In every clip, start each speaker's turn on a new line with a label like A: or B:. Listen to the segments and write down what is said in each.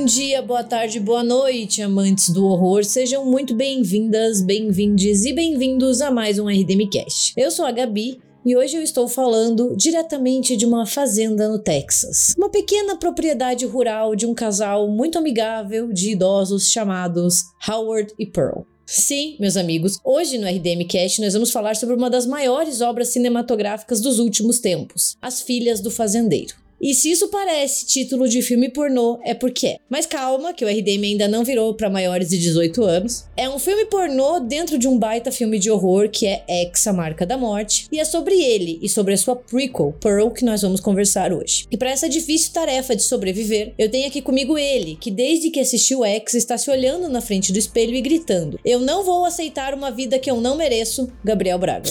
A: Bom dia, boa tarde, boa noite, amantes do horror. Sejam muito bem-vindas, bem-vindes e bem-vindos a mais um RDMcast. Eu sou a Gabi e hoje eu estou falando diretamente de uma fazenda no Texas. Uma pequena propriedade rural de um casal muito amigável de idosos chamados Howard e Pearl. Sim, meus amigos, hoje no RDM Cast nós vamos falar sobre uma das maiores obras cinematográficas dos últimos tempos, As Filhas do Fazendeiro. E se isso parece título de filme pornô, é porque é. Mas calma, que o RDM ainda não virou para maiores de 18 anos. É um filme pornô dentro de um baita filme de horror que é X, a Marca da Morte. E é sobre ele e sobre a sua prequel, Pearl, que nós vamos conversar hoje. E para essa difícil tarefa de sobreviver, eu tenho aqui comigo ele, que desde que assistiu X está se olhando na frente do espelho e gritando: Eu não vou aceitar uma vida que eu não mereço, Gabriel Braga.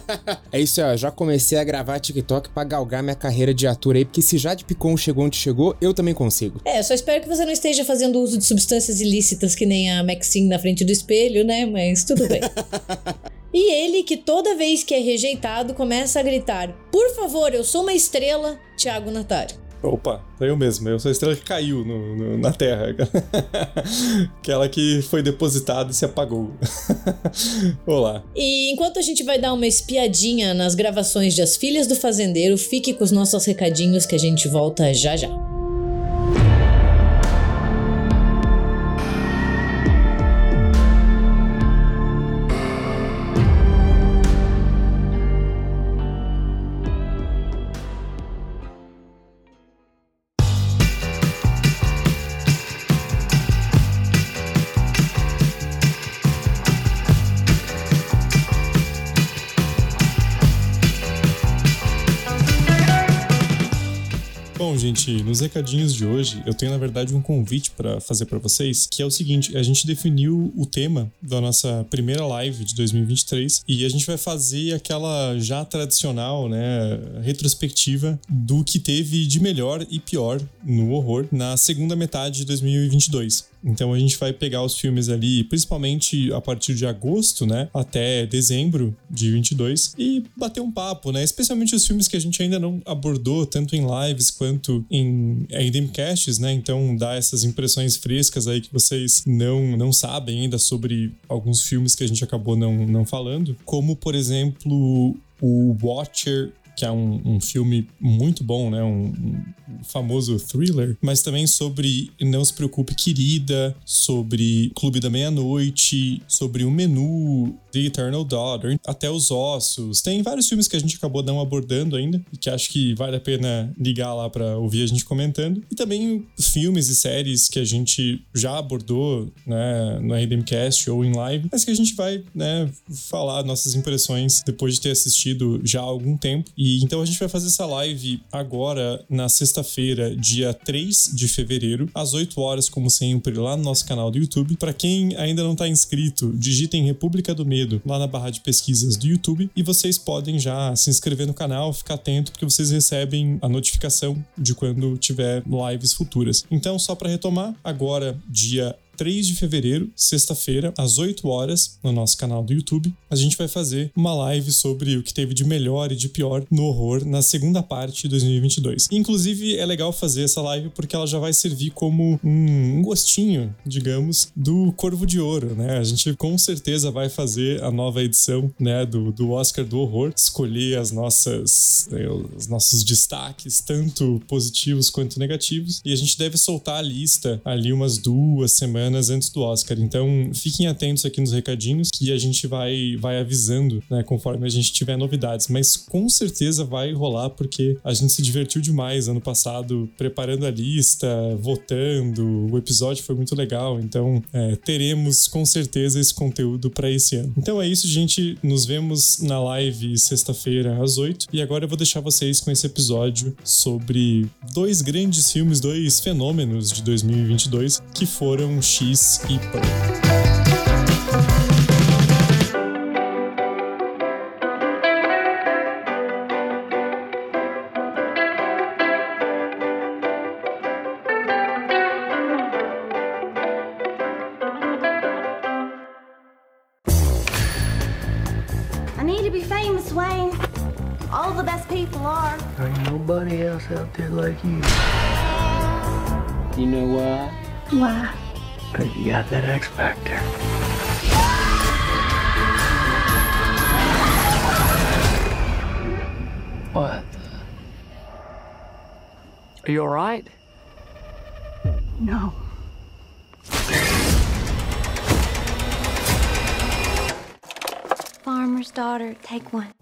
B: é isso aí, ó. Já comecei a gravar TikTok pra galgar minha carreira de ator aí, porque se Jade Picon chegou onde chegou, eu também consigo.
A: É, só espero que você não esteja fazendo uso de substâncias ilícitas que nem a Maxine na frente do espelho, né? Mas tudo bem. e ele, que toda vez que é rejeitado, começa a gritar: Por favor, eu sou uma estrela, Thiago Natário.
C: Opa, eu mesmo. Eu sou a estrela que caiu no, no, na Terra. Aquela que foi depositada e se apagou. Olá.
A: E enquanto a gente vai dar uma espiadinha nas gravações de As Filhas do Fazendeiro, fique com os nossos recadinhos que a gente volta já já.
C: Gente, nos recadinhos de hoje, eu tenho na verdade um convite para fazer para vocês, que é o seguinte: a gente definiu o tema da nossa primeira live de 2023 e a gente vai fazer aquela já tradicional, né, retrospectiva do que teve de melhor e pior no horror na segunda metade de 2022. Então a gente vai pegar os filmes ali, principalmente a partir de agosto, né, até dezembro de 22 e bater um papo, né, especialmente os filmes que a gente ainda não abordou tanto em lives quanto em RDMcasts, né? Então dá essas impressões frescas aí que vocês não não sabem ainda sobre alguns filmes que a gente acabou não não falando, como por exemplo o Watcher que é um, um filme muito bom, né? Um, um, famoso thriller, mas também sobre Não Se Preocupe Querida, sobre Clube da Meia-Noite, sobre o menu The Eternal Daughter, até Os Ossos. Tem vários filmes que a gente acabou não abordando ainda e que acho que vale a pena ligar lá para ouvir a gente comentando. E também filmes e séries que a gente já abordou, né, no RDMcast ou em live, mas que a gente vai, né, falar nossas impressões depois de ter assistido já há algum tempo. E então a gente vai fazer essa live agora na sexta-feira, dia 3 de fevereiro, às 8 horas, como sempre, lá no nosso canal do YouTube. Para quem ainda não tá inscrito, digitem República do Medo lá na barra de pesquisas do YouTube e vocês podem já se inscrever no canal, ficar atento porque vocês recebem a notificação de quando tiver lives futuras. Então, só para retomar, agora dia 3 de fevereiro, sexta-feira, às 8 horas, no nosso canal do YouTube, a gente vai fazer uma live sobre o que teve de melhor e de pior no horror na segunda parte de 2022. Inclusive, é legal fazer essa live porque ela já vai servir como um gostinho, digamos, do Corvo de Ouro, né? A gente com certeza vai fazer a nova edição, né, do, do Oscar do Horror, escolher as nossas, né, os nossos destaques, tanto positivos quanto negativos, e a gente deve soltar a lista ali umas duas semanas semanas antes do Oscar. Então, fiquem atentos aqui nos recadinhos que a gente vai, vai avisando, né, conforme a gente tiver novidades. Mas com certeza vai rolar, porque a gente se divertiu demais ano passado preparando a lista, votando. O episódio foi muito legal. Então, é, teremos com certeza esse conteúdo para esse ano. Então é isso, gente. Nos vemos na live sexta-feira às 8. E agora eu vou deixar vocês com esse episódio sobre dois grandes filmes, dois fenômenos de 2022 que foram Pearl.
D: I need to be famous, Wayne. All the best people are.
E: Ain't nobody else out there like you.
F: You know why?
D: Why?
E: Because you got that X Factor. What? Are you alright?
D: No. Farmer's daughter, take one.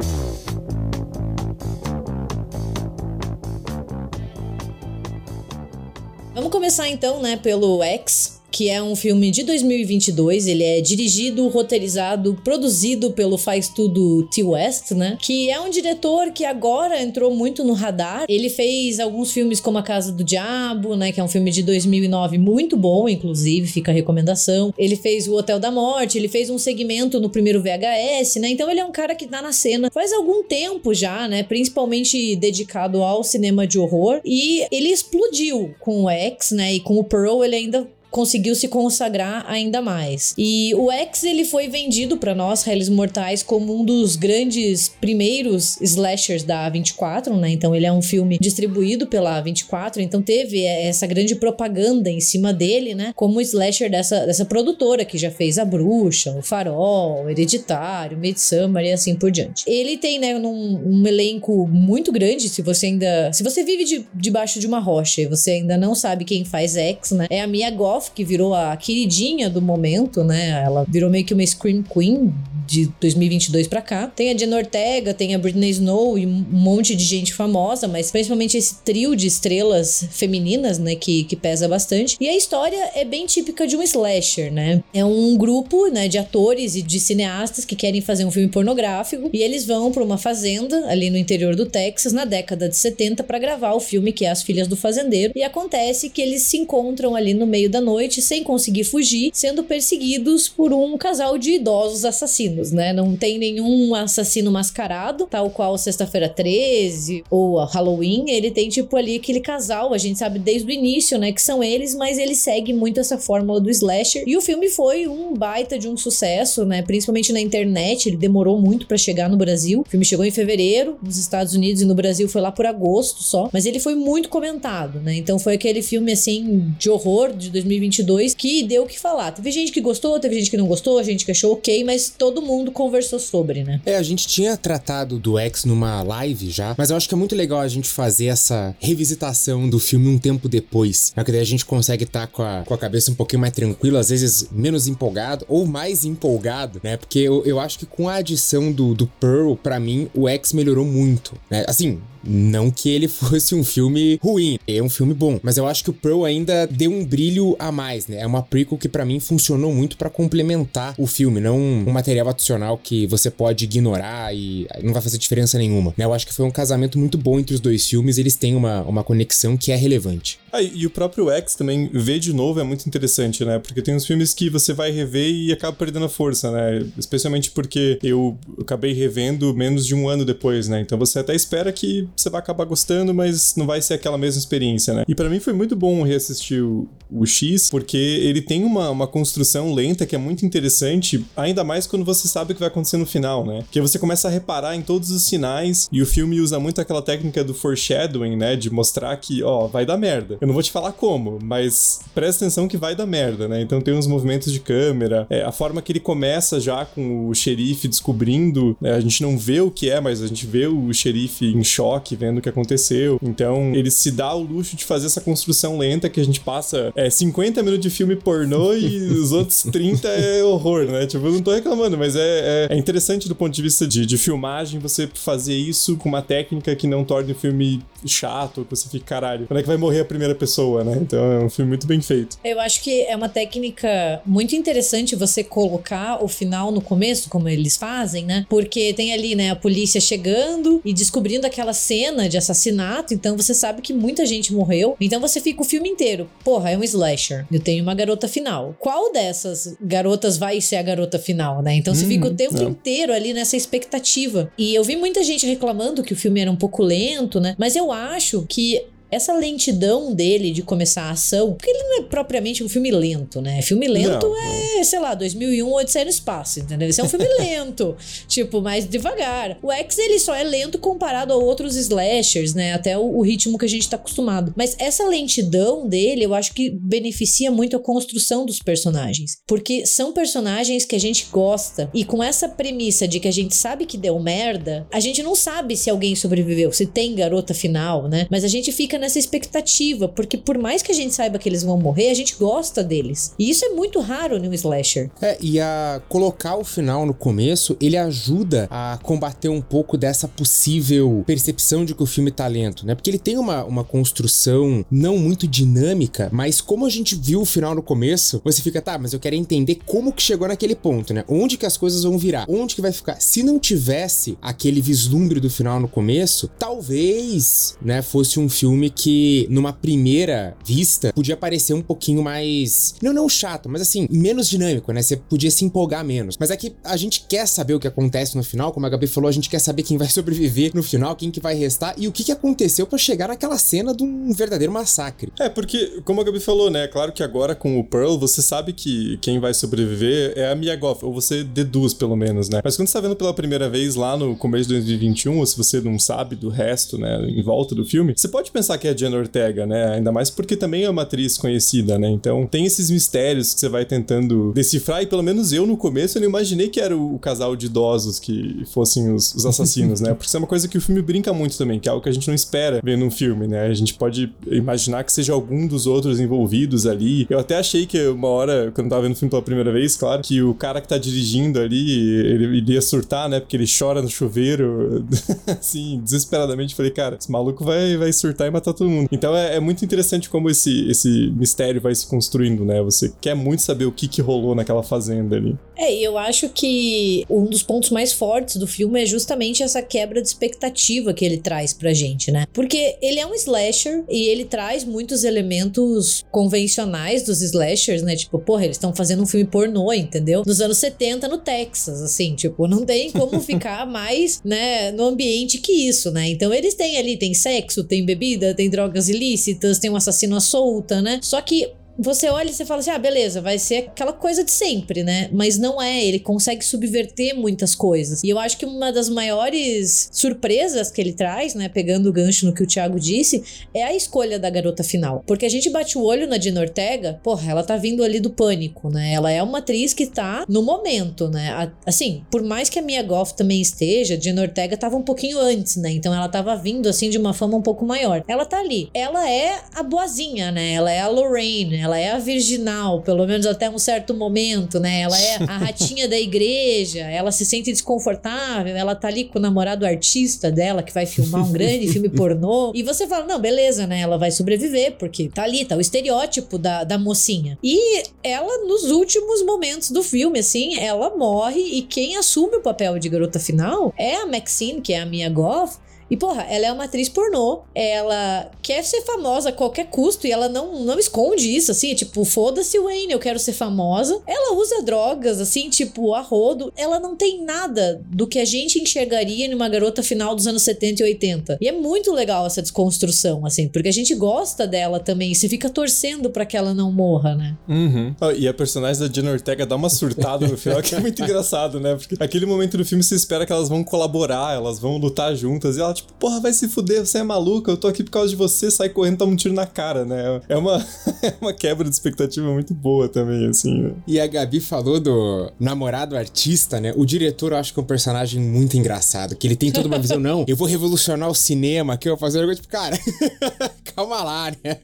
A: Vamos começar então, né, pelo X, que é um filme de 2022. Ele é dirigido, roteirizado, produzido pelo Faz Tudo T. West, né? Que é um diretor que agora entrou muito no radar. Ele fez alguns filmes como A Casa do Diabo, né? Que é um filme de 2009 muito bom, inclusive, fica a recomendação. Ele fez O Hotel da Morte, ele fez um segmento no primeiro VHS, né? Então ele é um cara que tá na cena faz algum tempo já, né? Principalmente dedicado ao cinema de horror. E ele explodiu com o X, né? E com o Pearl ele ainda conseguiu se consagrar ainda mais. E o X ele foi vendido para nós, réis mortais, como um dos grandes primeiros slashers da A24, né? Então ele é um filme distribuído pela A24, então teve essa grande propaganda em cima dele, né? Como slasher dessa, dessa produtora que já fez A Bruxa, O Farol, Hereditário, Midsummer e assim por diante. Ele tem, né, um, um elenco muito grande, se você ainda... Se você vive de, debaixo de uma rocha e você ainda não sabe quem faz X, né? É a Goff, que virou a queridinha do momento, né? Ela virou meio que uma Scream Queen de 2022 para cá. Tem a Jenna Ortega, tem a Britney Snow e um monte de gente famosa, mas principalmente esse trio de estrelas femininas, né, que, que pesa bastante. E a história é bem típica de um slasher, né? É um grupo, né, de atores e de cineastas que querem fazer um filme pornográfico e eles vão para uma fazenda ali no interior do Texas na década de 70 para gravar o filme que é As Filhas do Fazendeiro. E acontece que eles se encontram ali no meio da noite sem conseguir fugir, sendo perseguidos por um casal de idosos assassinos né? Não tem nenhum assassino mascarado, tal qual Sexta-feira 13 ou Halloween. Ele tem, tipo, ali aquele casal, a gente sabe desde o início, né? Que são eles, mas ele segue muito essa fórmula do slasher. E o filme foi um baita de um sucesso, né? Principalmente na internet. Ele demorou muito para chegar no Brasil. O filme chegou em fevereiro nos Estados Unidos e no Brasil foi lá por agosto só. Mas ele foi muito comentado, né? Então foi aquele filme, assim, de horror de 2022 que deu o que falar. Teve gente que gostou, teve gente que não gostou, gente que achou ok, mas todo mundo conversou sobre, né?
B: É, a gente tinha tratado do X numa live já, mas eu acho que é muito legal a gente fazer essa revisitação do filme um tempo depois. É que daí a gente consegue estar tá com, a, com a cabeça um pouquinho mais tranquila, às vezes menos empolgado ou mais empolgado, né? Porque eu, eu acho que com a adição do, do Pearl, para mim, o X melhorou muito, né? Assim, não que ele fosse um filme ruim, é um filme bom, mas eu acho que o Pearl ainda deu um brilho a mais, né? É uma prequel que para mim funcionou muito para complementar o filme, não um material adicional que você pode ignorar e não vai fazer diferença nenhuma. Né? Eu acho que foi um casamento muito bom entre os dois filmes, eles têm uma, uma conexão que é relevante.
C: Ah, e o próprio X também, ver de novo é muito interessante, né? Porque tem uns filmes que você vai rever e acaba perdendo a força, né? Especialmente porque eu acabei revendo menos de um ano depois, né? Então você até espera que você vai acabar gostando, mas não vai ser aquela mesma experiência, né? E para mim foi muito bom reassistir o, o, X, porque ele tem uma, uma construção lenta que é muito interessante, ainda mais quando você sabe o que vai acontecer no final, né? Porque você começa a reparar em todos os sinais e o filme usa muito aquela técnica do foreshadowing, né? De mostrar que, ó, vai dar merda. Eu não vou te falar como, mas presta atenção que vai dar merda, né? Então tem uns movimentos de câmera, é, a forma que ele começa já com o xerife descobrindo, né? a gente não vê o que é, mas a gente vê o xerife em choque, vendo o que aconteceu. Então ele se dá o luxo de fazer essa construção lenta que a gente passa é, 50 minutos de filme pornô e os outros 30 é horror, né? Tipo, eu não tô reclamando, mas é, é, é interessante do ponto de vista de, de filmagem você fazer isso com uma técnica que não torne o filme chato, que você fica, caralho, quando é que vai morrer a primeira pessoa, né? Então é um filme muito bem feito.
A: Eu acho que é uma técnica muito interessante você colocar o final no começo, como eles fazem, né? Porque tem ali, né, a polícia chegando e descobrindo aquela cena de assassinato, então você sabe que muita gente morreu. Então você fica o filme inteiro, porra, é um slasher. Eu tenho uma garota final. Qual dessas garotas vai ser a garota final, né? Então você hum, fica o tempo não. inteiro ali nessa expectativa. E eu vi muita gente reclamando que o filme era um pouco lento, né? Mas eu acho que essa lentidão dele de começar a ação, porque ele não é propriamente um filme lento, né? Filme lento
C: Não,
A: é, sei lá, 2001, Odisseia no Espaço, entendeu? Esse é um filme lento, tipo, mais devagar. O X, ele só é lento comparado a outros slashers, né? Até o, o ritmo que a gente tá acostumado. Mas essa lentidão dele, eu acho que beneficia muito a construção dos personagens. Porque são personagens que a gente gosta. E com essa premissa de que a gente sabe que deu merda, a gente não sabe se alguém sobreviveu, se tem garota final, né? Mas a gente fica nessa expectativa, porque por mais que a gente saiba que eles vão morrer, a gente gosta deles. E isso é muito raro no slasher.
B: É, e a colocar o final no começo, ele ajuda a combater um pouco dessa possível percepção de que o filme tá lento, né? Porque ele tem uma, uma construção não muito dinâmica, mas como a gente viu o final no começo, você fica, tá, mas eu quero entender como que chegou naquele ponto, né? Onde que as coisas vão virar? Onde que vai ficar? Se não tivesse aquele vislumbre do final no começo, talvez, né, fosse um filme que numa primeira vista podia parecer um pouquinho mais, não não chato, mas assim, menos dinâmico, né? Você podia se empolgar menos. Mas é que a gente quer saber o que acontece no final, como a Gabi falou, a gente quer saber quem vai sobreviver no final, quem que vai restar e o que que aconteceu pra chegar naquela cena de um verdadeiro massacre.
C: É, porque, como a Gabi falou, né? Claro que agora com o Pearl, você sabe que quem vai sobreviver é a Mia Goth, ou você deduz pelo menos, né? Mas quando você tá vendo pela primeira vez lá no começo de 2021, ou se você não sabe do resto, né, em volta do filme, você pode pensar que é a Jenna Ortega, né? Ainda mais porque também é uma atriz conhecida, né? Então tem esses mistérios que você vai tentando decifrar, e pelo menos eu no começo eu não imaginei que era o casal de idosos que fossem os, os assassinos, né? Porque isso é uma coisa que o filme brinca muito também, que é algo que a gente não espera vendo um filme, né? A gente pode imaginar que seja algum dos outros envolvidos ali. Eu até achei que uma hora, quando eu tava vendo o filme pela primeira vez, claro, que o cara que tá dirigindo ali, ele iria surtar, né? Porque ele chora no chuveiro, assim, desesperadamente. Falei, cara, esse maluco vai, vai surtar e matar todo mundo. Então é, é muito interessante como esse, esse mistério vai se construindo, né? Você quer muito saber o que que rolou naquela fazenda ali.
A: É, e eu acho que um dos pontos mais fortes do filme é justamente essa quebra de expectativa que ele traz pra gente, né? Porque ele é um slasher e ele traz muitos elementos convencionais dos slashers, né? Tipo, porra, eles estão fazendo um filme pornô, entendeu? Nos anos 70 no Texas, assim, tipo, não tem como ficar mais, né, no ambiente que isso, né? Então eles têm ali, tem sexo, tem bebida, tem drogas ilícitas, tem um assassino à solta, né? Só que você olha e você fala assim: ah, beleza, vai ser aquela coisa de sempre, né? Mas não é, ele consegue subverter muitas coisas. E eu acho que uma das maiores surpresas que ele traz, né? Pegando o gancho no que o Thiago disse, é a escolha da garota final. Porque a gente bate o olho na Dina Ortega, porra, ela tá vindo ali do pânico, né? Ela é uma atriz que tá no momento, né? Assim, por mais que a Mia Goff também esteja, Dina Ortega tava um pouquinho antes, né? Então ela tava vindo assim de uma fama um pouco maior. Ela tá ali. Ela é a boazinha, né? Ela é a Lorraine, ela é a virginal, pelo menos até um certo momento, né? Ela é a ratinha da igreja, ela se sente desconfortável, ela tá ali com o namorado artista dela que vai filmar um grande filme pornô. E você fala, não, beleza, né? Ela vai sobreviver, porque tá ali, tá o estereótipo da, da mocinha. E ela, nos últimos momentos do filme, assim, ela morre e quem assume o papel de garota final é a Maxine, que é a Mia Goth, e, porra, ela é uma atriz pornô. Ela quer ser famosa a qualquer custo e ela não, não esconde isso, assim. Tipo, foda-se, Wayne, eu quero ser famosa. Ela usa drogas, assim, tipo, a rodo. Ela não tem nada do que a gente enxergaria numa garota final dos anos 70 e 80. E é muito legal essa desconstrução, assim, porque a gente gosta dela também. E você fica torcendo pra que ela não morra, né?
C: Uhum. Ah, e a personagem da Jenna Ortega dá uma surtada no final, que é muito engraçado, né? Porque aquele momento do filme você espera que elas vão colaborar, elas vão lutar juntas, e ela, tipo, porra, vai se fuder, você é maluca, eu tô aqui por causa de você, sai correndo, toma um tiro na cara, né? É uma, é uma quebra de expectativa muito boa também, assim, né?
B: E a Gabi falou do namorado artista, né? O diretor eu acho que é um personagem muito engraçado, que ele tem toda uma visão, não, eu vou revolucionar o cinema, que eu vou fazer um negócio, tipo, cara, calma lá, né?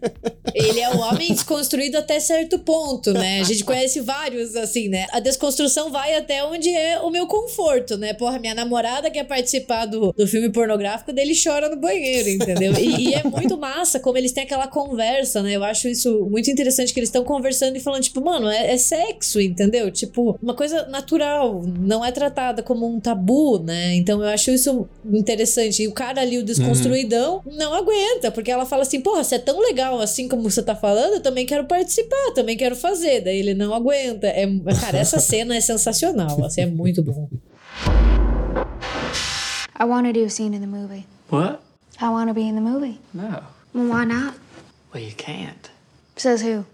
A: Ele é o homem desconstruído até certo ponto, né? A gente conhece vários, assim, né? A desconstrução vai até onde é o meu conforto, né? Porra, minha namorada quer participar do, do filme pornográfico dele chora no banheiro, entendeu? E, e é muito massa como eles têm aquela conversa, né? Eu acho isso muito interessante que eles estão conversando e falando, tipo, mano, é, é sexo, entendeu? Tipo, uma coisa natural, não é tratada como um tabu, né? Então eu acho isso interessante. E o cara ali, o desconstruidão, não aguenta, porque ela fala assim, porra, você é tão legal assim como você tá falando, eu também quero participar, também quero fazer. Daí ele não aguenta. É, cara, essa cena é sensacional, assim, é muito bom.
F: I want to do a scene in the movie.
E: What?
F: I want to be in the movie.
E: No.
D: Well, why not?
E: Well, you can't.
D: Says who?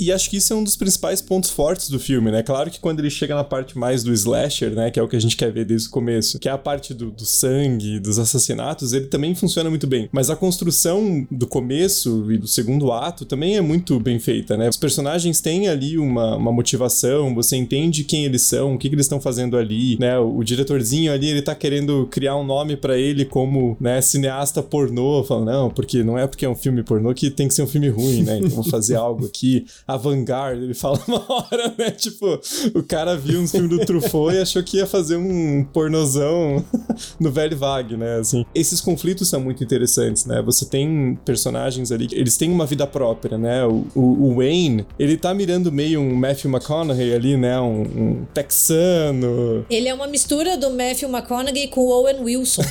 C: E acho que isso é um dos principais pontos fortes do filme, né? Claro que quando ele chega na parte mais do slasher, né? Que é o que a gente quer ver desde o começo, que é a parte do, do sangue, dos assassinatos, ele também funciona muito bem. Mas a construção do começo e do segundo ato também é muito bem feita, né? Os personagens têm ali uma, uma motivação, você entende quem eles são, o que, que eles estão fazendo ali, né? O, o, diretorzinho ali, ele tá querendo criar um nome para ele como, né, cineasta pornô, falando, não, porque não é porque é um filme pornô que tem que ser um filme ruim, né? Então vou fazer algo aqui avant-garde, ele fala uma hora, né? Tipo, o cara viu um filme do Truffaut e achou que ia fazer um pornozão no velho vague, né? Assim, esses conflitos são muito interessantes, né? Você tem personagens ali, eles têm uma vida própria, né? O, o, o Wayne, ele tá mirando meio um Matthew McConaughey ali, né? Um, um texano.
A: Ele é uma mistura do Matthew McConaughey com o Owen Wilson.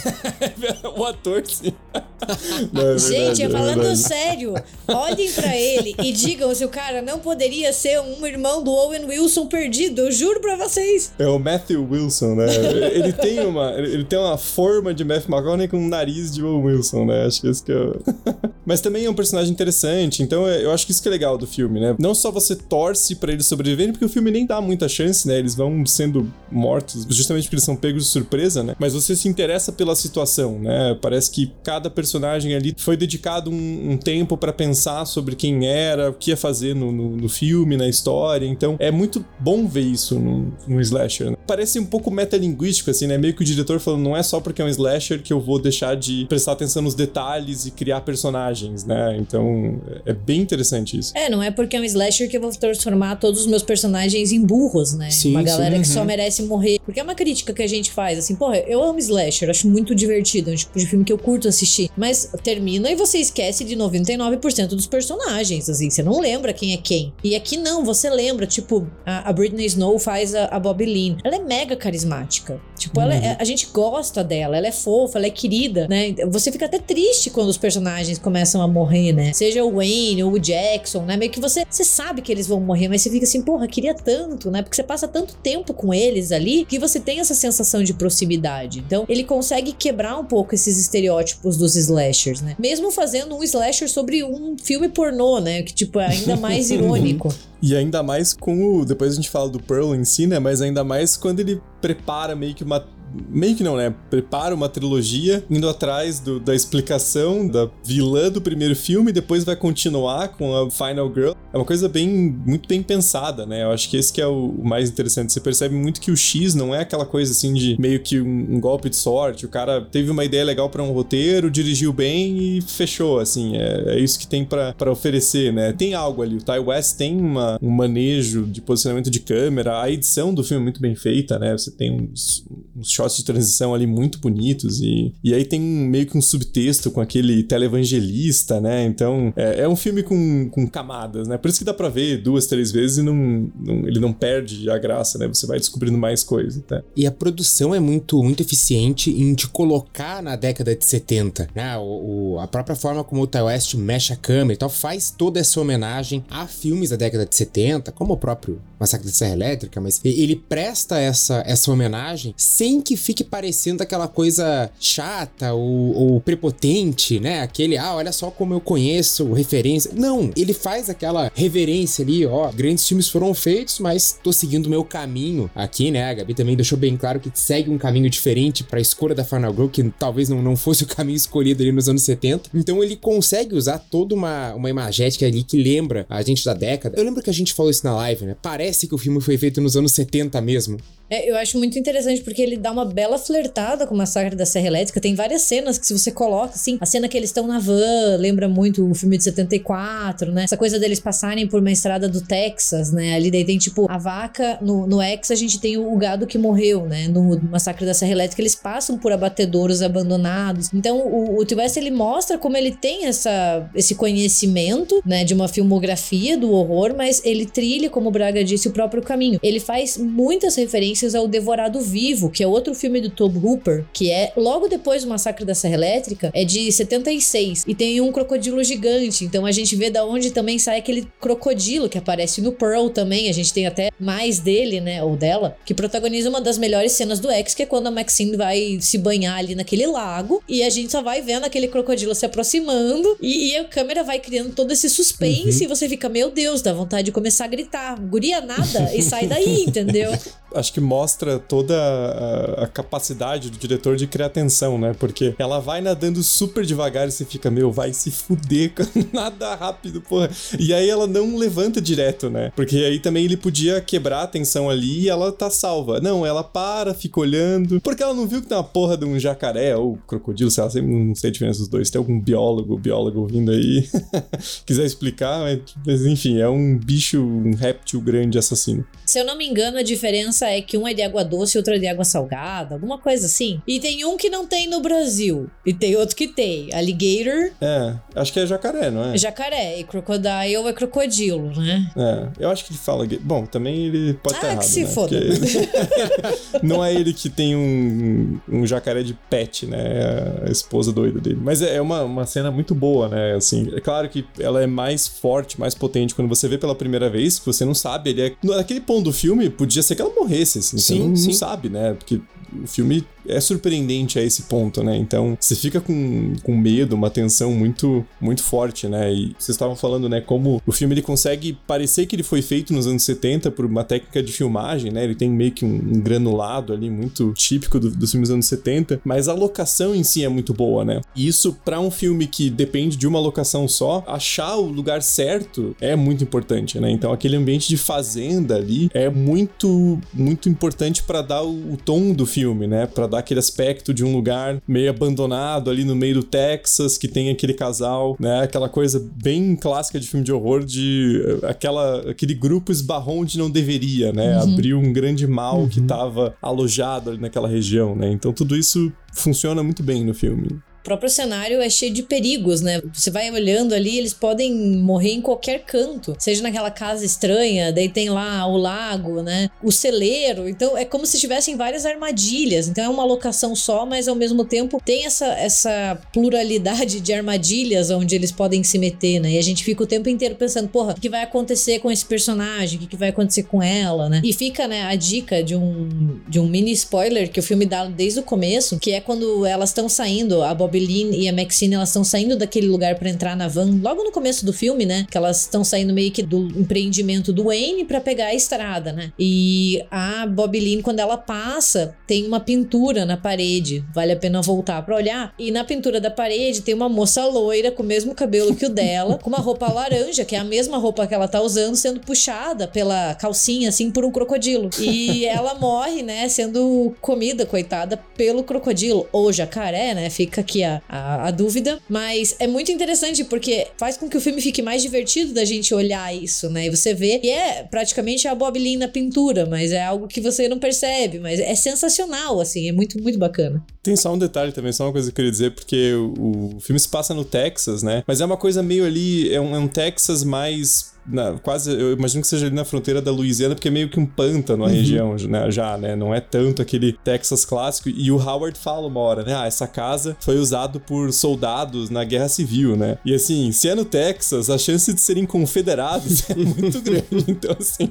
C: o ator, sim.
A: É verdade, Gente, é falando é sério, olhem para ele e digam se o cara não poderia ser um irmão do Owen Wilson perdido, eu juro pra vocês.
C: É o Matthew Wilson, né? ele tem uma, ele tem uma forma de Matthew McConaughey com um nariz de Owen Wilson, né? Acho que isso que eu... Mas também é um personagem interessante, então é, eu acho que isso que é legal do filme, né? Não só você torce para eles sobreviverem, porque o filme nem dá muita chance, né? Eles vão sendo mortos justamente porque eles são pegos de surpresa, né? Mas você se interessa pela situação, né? Parece que cada personagem ali foi dedicado um, um tempo para pensar sobre quem era, o que ia fazer no, no, no, filme, na história. Então é muito bom ver isso no, no slasher. Né? Parece um pouco metalinguístico, assim, né? Meio que o diretor falando, não é só porque é um slasher que eu vou deixar de prestar atenção nos detalhes e criar personagens, né? Então é bem interessante isso.
A: É, não é porque é um slasher que eu vou transformar todos os meus personagens em burros, né? Sim, uma galera sim, que uhum. só merece morrer. Porque é uma crítica que a gente faz, assim, porra, eu amo slasher, acho muito divertido, é um tipo de filme que eu curto assistir. Mas termina e você esquece de 99% dos personagens, assim, você não lembra quem é quem. E aqui não, você lembra, tipo, a, a Britney Snow faz a, a Bobby Lynn. Ela é mega carismática. Tipo, uhum. ela é, a gente gosta dela, ela é fofa, ela é querida, né? Você fica até triste quando os personagens começam a morrer, né? Seja o Wayne ou o Jackson, né? Meio que você, você sabe que eles vão morrer, mas você fica assim, porra, queria tanto, né? Porque você passa tanto tempo com eles ali que você tem essa sensação de proximidade. Então, ele consegue quebrar um pouco esses estereótipos dos slashers, né? Mesmo fazendo um slasher sobre um filme pornô, né? Que, tipo, é ainda mais irônico.
C: E ainda mais com o. Depois a gente fala do Pearl em si, né? Mas ainda mais quando ele prepara meio que uma meio que não, né? Prepara uma trilogia indo atrás do, da explicação da vilã do primeiro filme depois vai continuar com a Final Girl. É uma coisa bem, muito bem pensada, né? Eu acho que esse que é o, o mais interessante. Você percebe muito que o X não é aquela coisa assim de meio que um, um golpe de sorte. O cara teve uma ideia legal para um roteiro, dirigiu bem e fechou, assim. É, é isso que tem para oferecer, né? Tem algo ali. O Ty West tem uma, um manejo de posicionamento de câmera. A edição do filme é muito bem feita, né? Você tem uns, uns shots de transição ali muito bonitos e, e aí tem meio que um subtexto com aquele televangelista, né? Então é, é um filme com, com camadas, né? Por isso que dá pra ver duas, três vezes e não, não, ele não perde a graça, né? Você vai descobrindo mais coisas, tá?
B: E a produção é muito, muito eficiente em te colocar na década de 70, né? O, o a própria forma como o Ty West mexe a câmera e tal faz toda essa homenagem a filmes da década de 70, como o próprio Massacre da Serra Elétrica, mas ele presta essa, essa homenagem sem que fique parecendo aquela coisa chata ou, ou, prepotente, né? Aquele, ah, olha só como eu conheço referência. Não, ele faz aquela reverência ali, ó. Grandes filmes foram feitos, mas tô seguindo o meu caminho aqui, né? A Gabi também deixou bem claro que segue um caminho diferente pra escolha da Final Girl, que talvez não, não fosse o caminho escolhido ali nos anos 70. Então ele consegue usar toda uma, uma imagética ali que lembra a gente da década. Eu lembro que a gente falou isso na live, né? Parece que o filme foi feito nos anos 70 mesmo.
A: É, eu acho muito interessante porque ele dá uma bela flertada com o Massacre da Serra Elétrica. Tem várias cenas que se você coloca, assim, a cena que eles estão na van, lembra muito o filme de 74, né? Essa coisa deles passarem por uma estrada do Texas, né? Ali daí tem, tipo, a vaca, no, no X a gente tem o, gado que morreu, né? No Massacre da Serra Elétrica eles passam por abatedouros abandonados. Então o, o. West, ele mostra como ele tem essa, esse conhecimento, né? De uma filmografia do horror, mas ele trilha, como o Braga disse, o próprio caminho. Ele faz muitas referências referências ao Devorado Vivo, que é outro filme do Tobe Hooper, que é logo depois do Massacre da Serra Elétrica, é de 76 e tem um crocodilo gigante. Então a gente vê da onde também sai aquele crocodilo que aparece no Pearl também. A gente tem até mais dele, né, ou dela, que protagoniza uma das melhores cenas do X, que é quando a Maxine vai se banhar ali naquele lago e a gente só vai vendo aquele crocodilo se aproximando e, e a câmera vai criando todo esse suspense uhum. e você fica, meu Deus, dá vontade de começar a gritar, guria nada e sai daí, entendeu?
C: Acho que mostra toda a, a, capacidade do diretor de criar tensão, né? Porque ela vai nadando super devagar e você fica, meu, vai se fuder, nada rápido, porra. E aí ela não levanta direto, né? Porque aí também ele podia quebrar a tensão ali e ela tá salva. Não, ela para, fica olhando. Porque ela não viu que tem uma porra de um jacaré ou crocodilo, sei lá, não sei a diferença dos dois. Tem algum biólogo, biólogo vindo aí, quiser explicar, mas, enfim, é um bicho, um réptil grande assassino.
A: Se eu não me engano, a diferença é que um é de água doce e outro é de água salgada, alguma coisa assim. E tem um que não tem no Brasil. E tem outro que tem. Alligator.
C: É, acho que é jacaré, não é?
A: Jacaré. E crocodile é crocodilo, né?
C: É, eu acho que ele fala. Bom, também ele pode estar ah, errado.
A: Que se
C: né?
A: foda.
C: Porque... não é ele que tem um, um jacaré de pet, né? É a esposa doida dele. Mas é uma, uma cena muito boa, né? Assim, é claro que ela é mais forte, mais potente quando você vê pela primeira vez, que você não sabe. Ele é. Naquele ponto do filme, podia ser que ela morresse, assim. Sim, você não, sim. não sabe, né? Porque o filme é surpreendente a esse ponto, né? Então, você fica com, com medo, uma tensão muito muito forte, né? E vocês estavam falando, né, como o filme ele consegue parecer que ele foi feito nos anos 70 por uma técnica de filmagem, né? Ele tem meio que um, um granulado ali muito típico do, dos filmes dos anos 70, mas a locação em si é muito boa, né? E isso para um filme que depende de uma locação só, achar o lugar certo é muito importante, né? Então, aquele ambiente de fazenda ali é muito muito importante para dar o, o tom do filme né? Dar aquele aspecto de um lugar meio abandonado ali no meio do Texas, que tem aquele casal, né? Aquela coisa bem clássica de filme de horror de eh, aquela aquele grupo esbarrou onde não deveria, né? Uhum. Abriu um grande mal uhum. que estava alojado ali naquela região, né? Então tudo isso funciona muito bem no filme
A: próprio cenário é cheio de perigos, né? Você vai olhando ali, eles podem morrer em qualquer canto, seja naquela casa estranha, daí tem lá o lago, né? O celeiro. Então é como se tivessem várias armadilhas. Então é uma locação só, mas ao mesmo tempo tem essa, essa pluralidade de armadilhas onde eles podem se meter, né? E a gente fica o tempo inteiro pensando, porra, o que vai acontecer com esse personagem? O que vai acontecer com ela, né? E fica, né, a dica de um, de um mini spoiler que o filme dá desde o começo, que é quando elas estão saindo, a Bob Bob e a Maxine, elas estão saindo daquele lugar para entrar na van, logo no começo do filme, né? Que elas estão saindo meio que do empreendimento do Wayne para pegar a estrada, né? E a Bob quando ela passa, tem uma pintura na parede. Vale a pena voltar para olhar. E na pintura da parede tem uma moça loira com o mesmo cabelo que o dela, com uma roupa laranja, que é a mesma roupa que ela tá usando, sendo puxada pela calcinha, assim, por um crocodilo. E ela morre, né? Sendo comida, coitada, pelo crocodilo. Ou jacaré, né? Fica aqui a, a, a, dúvida. Mas é muito interessante porque faz com que o filme fique mais divertido da gente olhar isso, né? E você vê e é praticamente a Bob Lynn na pintura, mas é algo que você não percebe, mas é sensacional, assim, é muito, muito bacana.
C: Tem só um detalhe também, só uma coisa que eu queria dizer, porque o, o filme se passa no Texas, né? Mas é uma coisa meio ali, é um, é um Texas mais na, quase, eu imagino que seja ali na fronteira da Louisiana, porque é meio que um pântano a uhum. região, né, já, né? Não é tanto aquele Texas clássico. E o Howard fala uma hora, né? Ah, essa casa foi usado por soldados na Guerra Civil, né? E assim, se é no Texas, a chance de serem confederados é muito grande. Então, assim,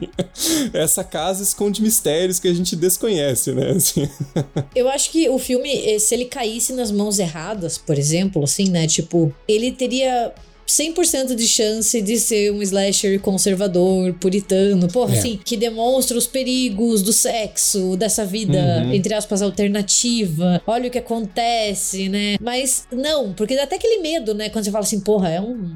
C: essa casa esconde mistérios que a gente desconhece, né? Assim.
A: Eu acho que o filme, eh, se ele caísse nas mãos erradas, por exemplo, assim, né? Tipo, ele teria 100% de chance de ser um slasher conservador, puritano, porra, é. assim, que demonstra os perigos do sexo, dessa vida, uhum. entre aspas, alternativa. Olha o que acontece, né? Mas não, porque dá até aquele medo, né? Quando você fala assim, porra, é um,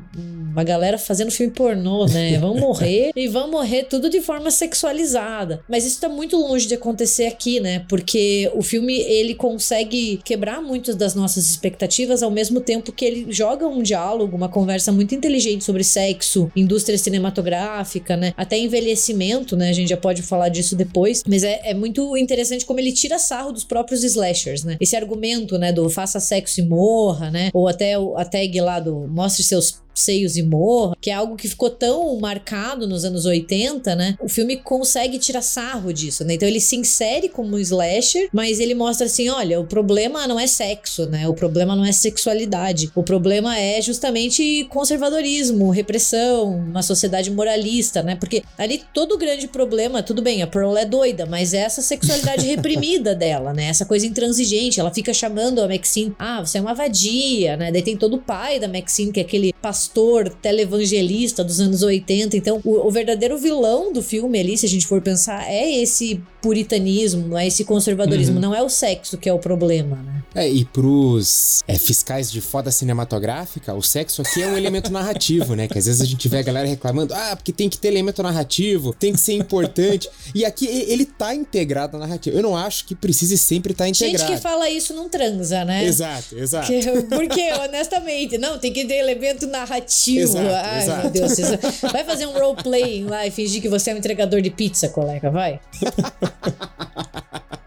A: uma galera fazendo filme pornô, né? Vão morrer e vão morrer tudo de forma sexualizada. Mas isso tá muito longe de acontecer aqui, né? Porque o filme ele consegue quebrar muitas das nossas expectativas ao mesmo tempo que ele joga um diálogo, uma conversa conversa muito inteligente sobre sexo, indústria cinematográfica, né? Até envelhecimento, né? A gente já pode falar disso depois. Mas é, é muito interessante como ele tira sarro dos próprios slashers, né? Esse argumento, né? Do faça sexo e morra, né? Ou até a tag lá do mostre seus seios e morra, que é algo que ficou tão marcado nos anos 80, né? O filme consegue tirar sarro disso, né? Então ele se insere como um slasher, mas ele mostra assim, olha, o problema não é sexo, né? O problema não é sexualidade. O problema é justamente conservadorismo, repressão, uma sociedade moralista, né? Porque ali todo o grande problema, tudo bem, a Pearl é doida, mas é essa sexualidade reprimida dela, né? Essa coisa intransigente, ela fica chamando a Maxine, ah, você é uma vadia, né? Daí tem todo o pai da Maxine, que é aquele pastor televangelista dos anos 80. Então, o, o verdadeiro vilão do filme ali, se a gente for pensar, é esse puritanismo, é esse conservadorismo, uhum. não é o sexo que é o problema, né?
B: É, e pros é, fiscais de foda cinematográfica, o sexo aqui é um elemento narrativo, né? Que às vezes a gente vê a galera reclamando, ah, porque tem que ter elemento narrativo, tem que ser importante. e aqui ele tá integrado na narrativa. Eu não acho que precise sempre estar tá integrado.
A: Gente que fala isso não transa, né?
B: Exato, exato.
A: Que, porque, honestamente, não, tem que ter elemento narrativo. Exato, Ai, exato. meu Deus. Vai fazer um roleplay lá e fingir que você é um entregador de pizza, colega, vai.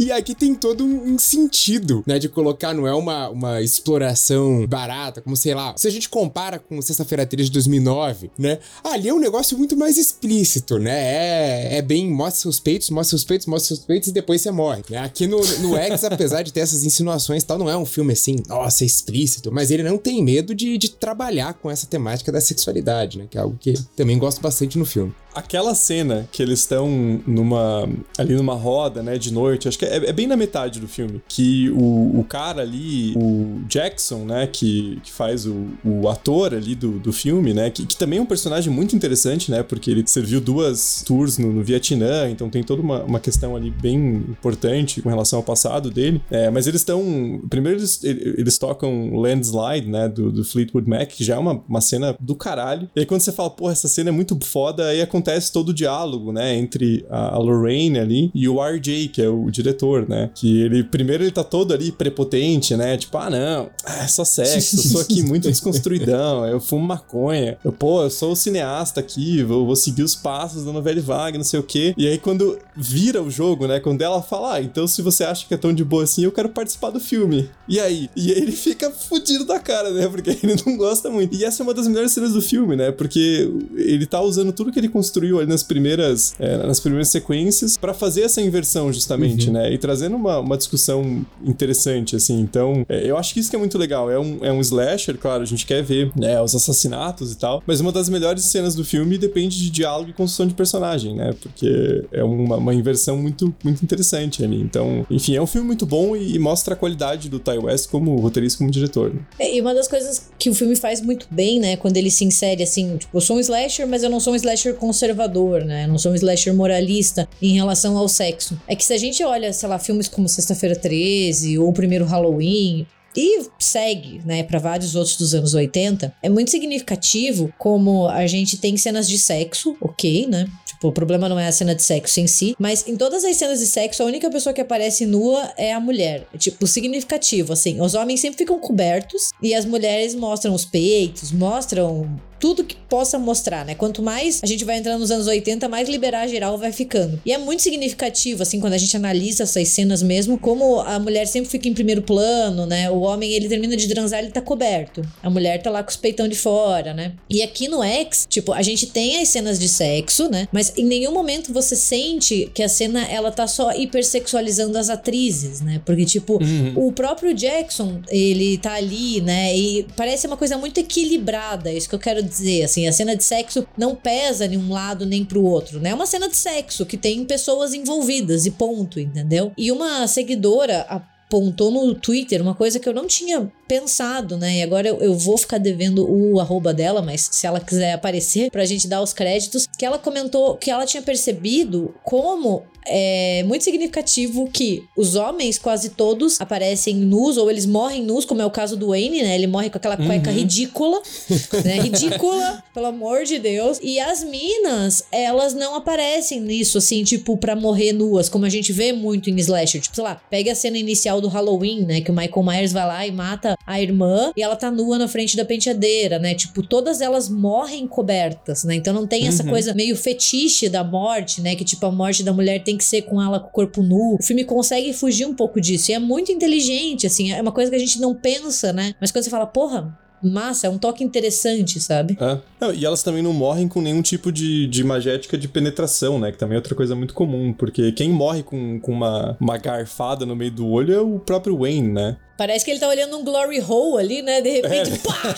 B: E aqui tem todo um, sentido, né? De colocar, não é uma, uma exploração barata, como sei lá. Se a gente compara com Sexta-feira 13 de 2009, né? Ali é um negócio muito mais explícito, né? É, é bem, mostra seus peitos, mostra seus peitos, mostra seus peitos e depois você morre. Né? Aqui no, no X, apesar de ter essas insinuações e tal, não é um filme assim, nossa, explícito, mas ele não tem medo de, de trabalhar com essa temática da sexualidade, né? Que é algo que também gosto bastante no filme
C: aquela cena que eles estão numa ali numa roda, né, de noite, acho que é, é bem na metade do filme, que o, o cara ali, o Jackson, né, que, que faz o, o ator ali do, do filme, né, que, que também é um personagem muito interessante, né, porque ele serviu duas tours no, no Vietnã, então tem toda uma, uma questão ali bem importante com relação ao passado dele, é, mas eles estão, primeiro eles, eles tocam Landslide, né, do, do Fleetwood Mac, que já é uma, uma cena do caralho, e aí quando você fala, pô, essa cena é muito foda, aí acontece todo o diálogo, né, entre a Lorraine ali e o RJ, que é o diretor, né? Que ele, primeiro ele tá todo ali prepotente, né? Tipo, ah, não, é só sexo, eu sou aqui muito desconstruidão, eu fumo maconha, eu, pô, eu sou o cineasta aqui, vou, vou seguir os passos da novela vaga, não sei o quê. E aí quando vira o jogo, né, quando ela fala, ah, então se você acha que é tão de boa assim, eu quero participar do filme. E aí? E aí ele fica fudido da cara, né? Porque ele não gosta muito. E essa é uma das melhores cenas do filme, né? Porque ele tá usando tudo que ele construiu construiu ali nas primeiras, é, nas primeiras sequências para fazer essa inversão, justamente, uhum. né? E trazendo uma, uma discussão interessante, assim. Então, é, eu acho que isso que é muito legal. É um, é um slasher, claro, a gente quer ver né, os assassinatos e tal, mas uma das melhores cenas do filme depende de diálogo e construção de personagem, né? Porque é uma, uma inversão muito, muito interessante ali. Então, enfim, é um filme muito bom e, e mostra a qualidade do Ty West como roteirista, como diretor. Né?
A: É, e uma das coisas que o filme faz muito bem, né? Quando ele se insere assim, tipo, eu sou um slasher, mas eu não sou um slasher conservador, né? não sou um slasher moralista em relação ao sexo. É que se a gente olha, sei lá, filmes como Sexta-feira 13 ou o primeiro Halloween, e segue, né, para vários outros dos anos 80, é muito significativo como a gente tem cenas de sexo, ok, né? Tipo, o problema não é a cena de sexo em si, mas em todas as cenas de sexo, a única pessoa que aparece nua é a mulher. Tipo, significativo, assim. Os homens sempre ficam cobertos e as mulheres mostram os peitos, mostram tudo que possa mostrar, né? Quanto mais a gente vai entrando nos anos 80, mais liberar geral vai ficando. E é muito significativo, assim, quando a gente analisa essas cenas mesmo, como a mulher sempre fica em primeiro plano, né? O homem, ele termina de transar, ele tá coberto. A mulher tá lá com os peitão de fora, né? E aqui no X, tipo, a gente tem as cenas de sexo, né? Mas em nenhum momento você sente que a cena, ela tá só hipersexualizando as atrizes, né? Porque, tipo, uhum. o próprio Jackson, ele tá ali, né? E parece uma coisa muito equilibrada, é isso que eu quero dizer, assim, a cena de sexo não pesa de um lado nem pro outro, né? É uma cena de sexo que tem pessoas envolvidas e ponto, entendeu? E uma seguidora apontou no Twitter uma coisa que eu não tinha pensado, né? E agora eu, eu, vou ficar devendo o arroba dela, mas se ela quiser aparecer pra gente dar os créditos, que ela comentou que ela tinha percebido como é muito significativo que os homens, quase todos, aparecem nus ou eles morrem nus, como é o caso do Wayne, né? Ele morre com aquela cueca uhum. ridícula, né? Ridícula, pelo amor de Deus. E as minas, elas não aparecem nisso, assim, tipo, pra morrer nuas, como a gente vê muito em slasher. Tipo, sei lá, pega a cena inicial do Halloween, né? Que o Michael Myers vai lá e mata a irmã e ela tá nua na frente da penteadeira, né? Tipo, todas elas morrem cobertas, né? Então não tem essa uhum. coisa meio fetiche da morte, né? Que tipo, a morte da mulher tem que ser com ela com o corpo nu. O filme consegue fugir um pouco disso. E é muito inteligente, assim. É uma coisa que a gente não pensa, né? Mas quando você fala, porra, massa, é um toque interessante, sabe?
C: É. Não, e elas também não morrem com nenhum tipo de, de magética de penetração, né? Que também é outra coisa muito comum, porque quem morre com, com uma, uma garfada no meio do olho é o próprio Wayne, né?
A: Parece que ele tá olhando um glory hole ali, né? De repente,
C: É.
A: pá!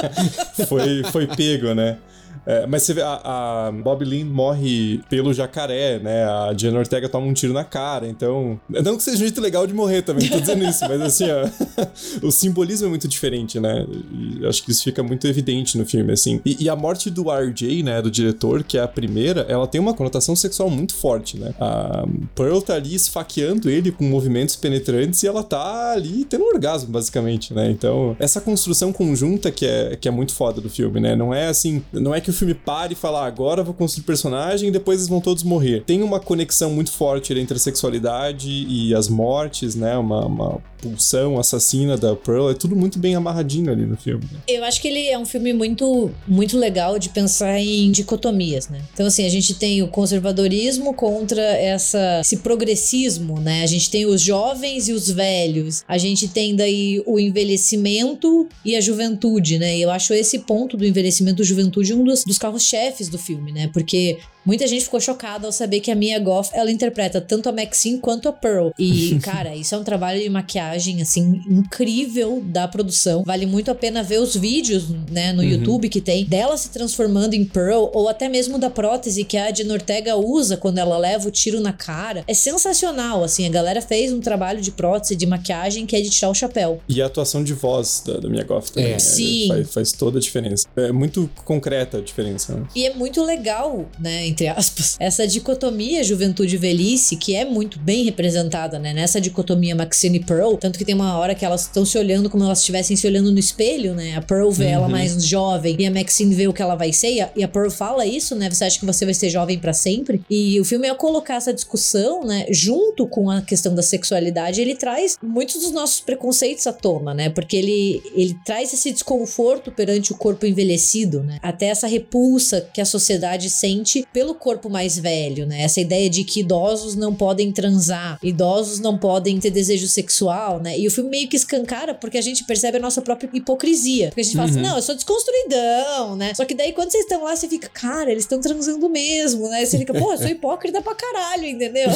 C: foi, foi pego, né? É, mas você vê, a, a Bob Lynn morre pelo jacaré, né? A Jenna Ortega toma um tiro na cara, então... Não que seja um jeito legal de morrer também, tô dizendo isso, mas assim, ó, o simbolismo é muito diferente, né? E acho que isso fica muito evidente no filme, assim. E, e a morte do RJ, né, do diretor, que é a primeira, ela tem uma conotação sexual muito forte, né? A Pearl tá ali esfaqueando ele com movimentos penetrantes e ela tá ali tendo um orgasmo, basicamente, né? Então, essa construção conjunta que é, que é muito foda do filme, né? Não é assim, não é que o filme pare e fala, ah, agora vou construir personagem e depois eles vão todos morrer. Tem uma conexão muito forte entre a sexualidade e as mortes, né? Uma, uma pulsão assassina da Pearl, é tudo muito bem amarradinho ali no filme.
A: Eu acho que ele é um filme muito, muito legal de pensar em dicotomias, né? Então, assim, a gente tem o conservadorismo contra essa, esse progressismo, né? A gente tem os jovens e os velhos. A gente tem daí o envelhecimento e a juventude, né? E eu acho esse ponto do envelhecimento e juventude um dos, dos carros-chefes do filme, né? Porque Muita gente ficou chocada ao saber que a Mia Goth, ela interpreta tanto a Maxine quanto a Pearl. E, cara, isso é um trabalho de maquiagem, assim, incrível da produção. Vale muito a pena ver os vídeos, né, no YouTube que tem dela se transformando em Pearl, ou até mesmo da prótese que a Jen Ortega usa quando ela leva o tiro na cara. É sensacional, assim, a galera fez um trabalho de prótese, de maquiagem, que é de tirar o chapéu.
C: E a atuação de voz da, da Mia Goth também.
B: É.
C: né?
A: Sim.
C: Faz, faz toda a diferença. É muito concreta a diferença, né?
A: E é muito legal, né, entre aspas, essa dicotomia juventude e velhice, que é muito bem representada, né, nessa dicotomia Maxine e Pearl, tanto que tem uma hora que elas estão se olhando como elas estivessem se olhando no espelho, né, a Pearl vê ela mais jovem e a Maxine vê o que ela vai ser, e a, e a Pearl fala isso, né, você acha que você vai ser jovem pra sempre? E o filme é colocar essa discussão, né, junto com a questão da sexualidade, ele traz muitos dos nossos preconceitos à tona, né, porque ele, ele traz esse desconforto perante o corpo envelhecido, né, até essa repulsa que a sociedade sente pelo corpo mais velho, né? Essa ideia de que idosos não podem transar, idosos não podem ter desejo sexual, né? E o filme meio que escancara porque a gente percebe a nossa própria hipocrisia. Porque a gente fala assim, não, eu sou desconstruidão, né? Só que daí quando vocês estão lá, você fica, cara, eles estão transando mesmo, né? Você fica, pô, eu sou hipócrita pra caralho, entendeu?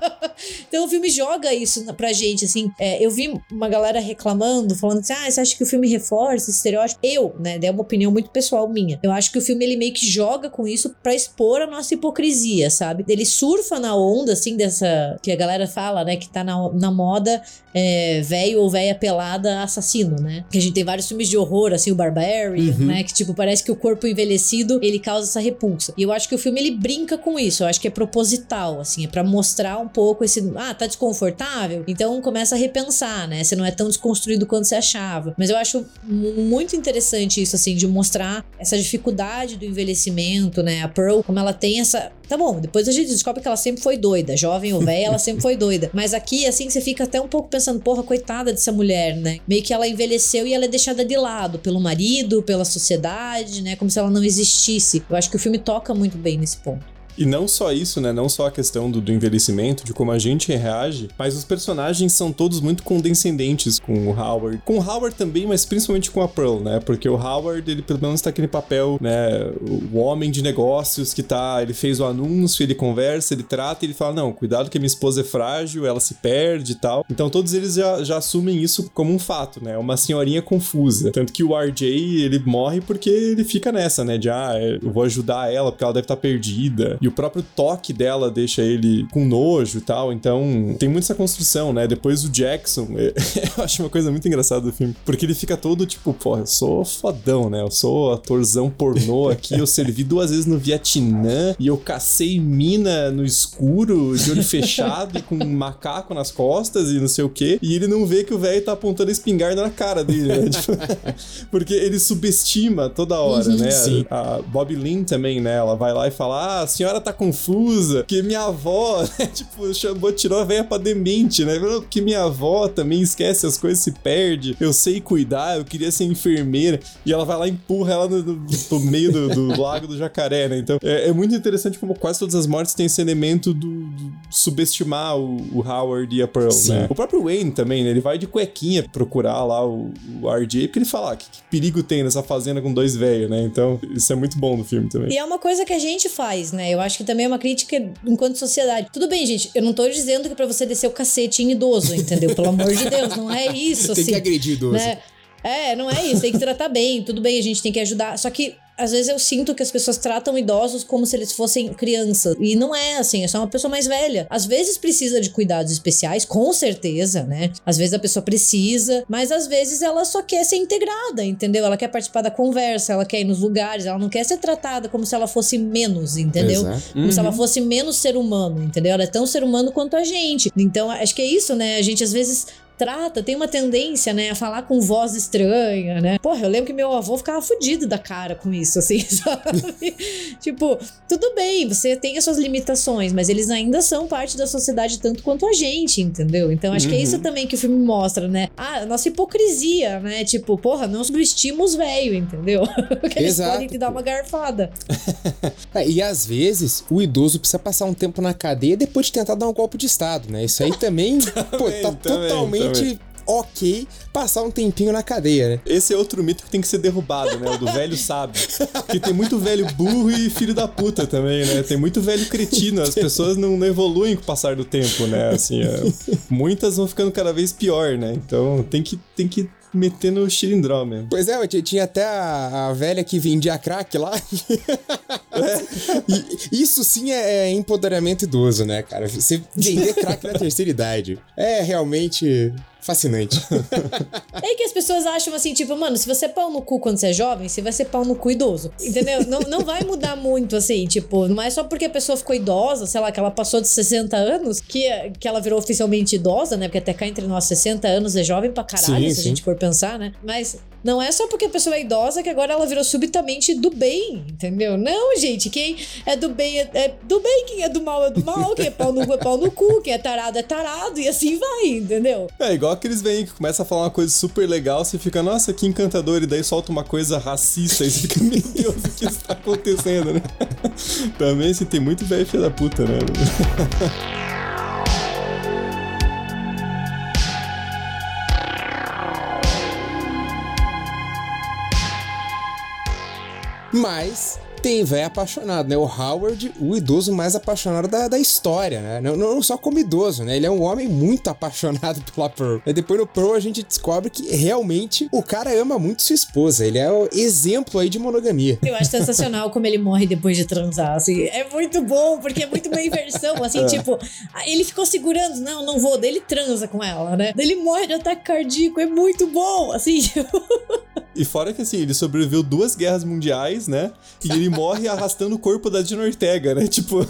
A: então o filme joga isso pra gente, assim. É, eu vi uma galera reclamando, falando assim, ah, você acha que o filme reforça esse estereótipo? Eu, né? É uma opinião muito pessoal minha. Eu acho que o filme ele meio que joga com isso pra expor a nossa hipocrisia, sabe? Ele surfa na onda, assim, dessa. que a galera fala, né? Que tá na, na moda é, velho ou velha pelada assassino, né? Que a gente tem vários filmes de horror, assim, o Barbarian, né? Que, tipo, parece que o corpo envelhecido ele causa essa repulsa. E eu acho que o filme ele brinca com isso. Eu acho que é proposital, assim, é pra mostrar um pouco esse. Ah, tá desconfortável? Então começa a repensar, né? Você não é tão desconstruído quanto você achava. Mas eu acho mu- muito interessante isso, assim, de mostrar essa dificuldade do envelhecimento, né? A Pearl, como ela tem essa. Tá bom, depois a gente descobre que ela sempre foi doida, jovem ou velha, ela sempre foi doida. Mas aqui, assim, você fica até um pouco pensando, porra, coitada dessa mulher, né? Meio que ela envelheceu e ela é deixada de lado pelo marido, pela sociedade, né? Como se ela não existisse. Eu acho que o filme toca muito bem nesse ponto.
C: E não só isso, né? Não só a questão do, do envelhecimento, de como a gente reage, mas os personagens são todos muito condescendentes com o Howard. Com o Howard também, mas principalmente com a Pearl, né? Porque o Howard, ele pelo menos tá aquele papel, né? O homem de negócios que tá. Ele fez o anúncio, ele conversa, ele trata ele fala: Não, cuidado que minha esposa é frágil, ela se perde e tal. Então todos eles já, já assumem isso como um fato, né? Uma senhorinha confusa. Tanto que o RJ, ele morre porque ele fica nessa, né? De ah, eu vou ajudar ela porque ela deve estar perdida. E o próprio toque dela deixa ele com nojo e tal. Então tem muito essa construção, né? Depois o Jackson, eu acho uma coisa muito engraçada do filme. Porque ele fica todo tipo, pô, eu sou fodão, né? Eu sou atorzão pornô aqui. Eu servi duas vezes no Vietnã e eu cacei mina no escuro, de olho fechado e com um macaco nas costas e não sei o quê. E ele não vê que o velho tá apontando a espingarda na cara dele, né? Tipo, porque ele subestima toda hora, né?
B: sim.
C: A Bob Lynn também, né? Ela vai lá e fala: Ah, a senhora senhora tá confusa, que minha avó, né, tipo, chamou, tirou a velha pra demente, né? Que minha avó também esquece as coisas, se perde. Eu sei cuidar, eu queria ser enfermeira. E ela vai lá e empurra ela no, no, no meio do, do, lago do jacaré, né? Então é, é, muito interessante como quase todas as mortes têm esse elemento do, do subestimar o, o, Howard e a Pearl, Sim. né? O próprio Wayne também, né? Ele vai de cuequinha procurar lá o, o RJ, porque ele fala: ah, que, que perigo tem nessa fazenda com dois velhos, né? Então isso é muito bom no filme também.
A: E é uma coisa que a gente faz, né? Eu acho que também é uma crítica enquanto sociedade. Tudo bem, gente, eu não tô dizendo que pra você descer o cacete em idoso, entendeu? Pelo amor de Deus, não é isso,
B: Tem
A: assim.
B: que agredir idoso.
A: Né? É, não é isso, tem que tratar bem, tudo bem, a gente tem que ajudar. Só que às vezes eu sinto que as pessoas tratam idosos como se eles fossem crianças. E não é assim, é só uma pessoa mais velha. Às vezes precisa de cuidados especiais, com certeza, né? Às vezes a pessoa precisa, mas às vezes ela só quer ser integrada, entendeu? Ela quer participar da conversa, ela quer ir nos lugares, ela não quer ser tratada como se ela fosse menos, entendeu? Exato. Como uhum. se ela uhum. fosse menos ser humano, entendeu? Ela é tão ser humano quanto a gente. Então, acho que é isso, né? A gente às vezes trata, tem uma tendência, né, a falar com voz estranha, né? Porra, eu lembro que meu avô ficava fudido da cara com isso, assim, sabe? tipo, tudo bem, você tem as suas limitações, mas eles ainda são parte da sociedade tanto quanto a gente, entendeu? Então acho uhum. que é isso uhum. também que o filme mostra, né? Ah, nossa hipocrisia, né? Tipo, porra, não subestimos velho, entendeu? Porque eles Exato. podem te dar uma garfada.
B: é, e às vezes o idoso precisa passar um tempo na cadeia depois de tentar dar um golpe de Estado, né? Isso aí também, pô, tá também, totalmente totalmente ok passar um tempinho na cadeia, né?
C: Esse é outro mito que tem que ser derrubado, né? O do velho sabe. Porque tem muito velho burro e filho da puta também, né? Tem muito velho cretino. As pessoas não, não evoluem com o passar do tempo, né? Assim, é, muitas vão ficando cada vez pior, né? Então tem que, tem que metendo xilindró mesmo.
B: Pois é, tinha até a, a velha que vendia crack lá. É. isso sim é, é, empoderamento idoso, né, cara? Você vender crack na terceira idade. É realmente fascinante.
A: é que as pessoas acham assim, tipo, mano, se você é pau no cu quando você é jovem, você vai ser pau no cu idoso. Entendeu? não, não vai mudar muito, assim, tipo, não é só porque a pessoa ficou idosa, sei lá, que ela passou de 60 anos, que, que ela virou oficialmente idosa, né? Porque até cá entre nós, 60 anos é jovem pra caralho, sim, se sim. a gente for pensar, né? Mas não é só porque a pessoa é idosa que agora ela virou subitamente do bem, entendeu? Não, gente, quem é do bem é, é do bem, quem é do mal é do mal, quem é pau no cu é pau no cu, quem é tarado é tarado, e assim vai, entendeu?
C: É igual aqueles vêm que começa a falar uma coisa super legal, você fica, nossa, que encantador, e daí solta uma coisa racista, e você fica, meu Deus, o que está acontecendo, né? Também, assim, tem muito velho filho da puta, né?
B: Mas tem velho apaixonado, né? O Howard, o idoso mais apaixonado da, da história, né? Não, não, só como idoso, né? Ele é um homem muito apaixonado pela Pearl. E depois no Pearl a gente descobre que realmente o cara ama muito sua esposa. Ele é o exemplo aí de monogamia.
A: Eu acho sensacional como ele morre depois de transar, assim. É muito bom, porque é muito uma inversão, assim, é. tipo, ele ficou segurando, não, não vou, daí ele transa com ela, né? Daí ele morre de ataque cardíaco, é muito bom, assim, tipo...
C: E fora que assim, ele sobreviveu duas guerras mundiais, né? E ele morre arrastando o corpo da Dina Ortega, né? Tipo,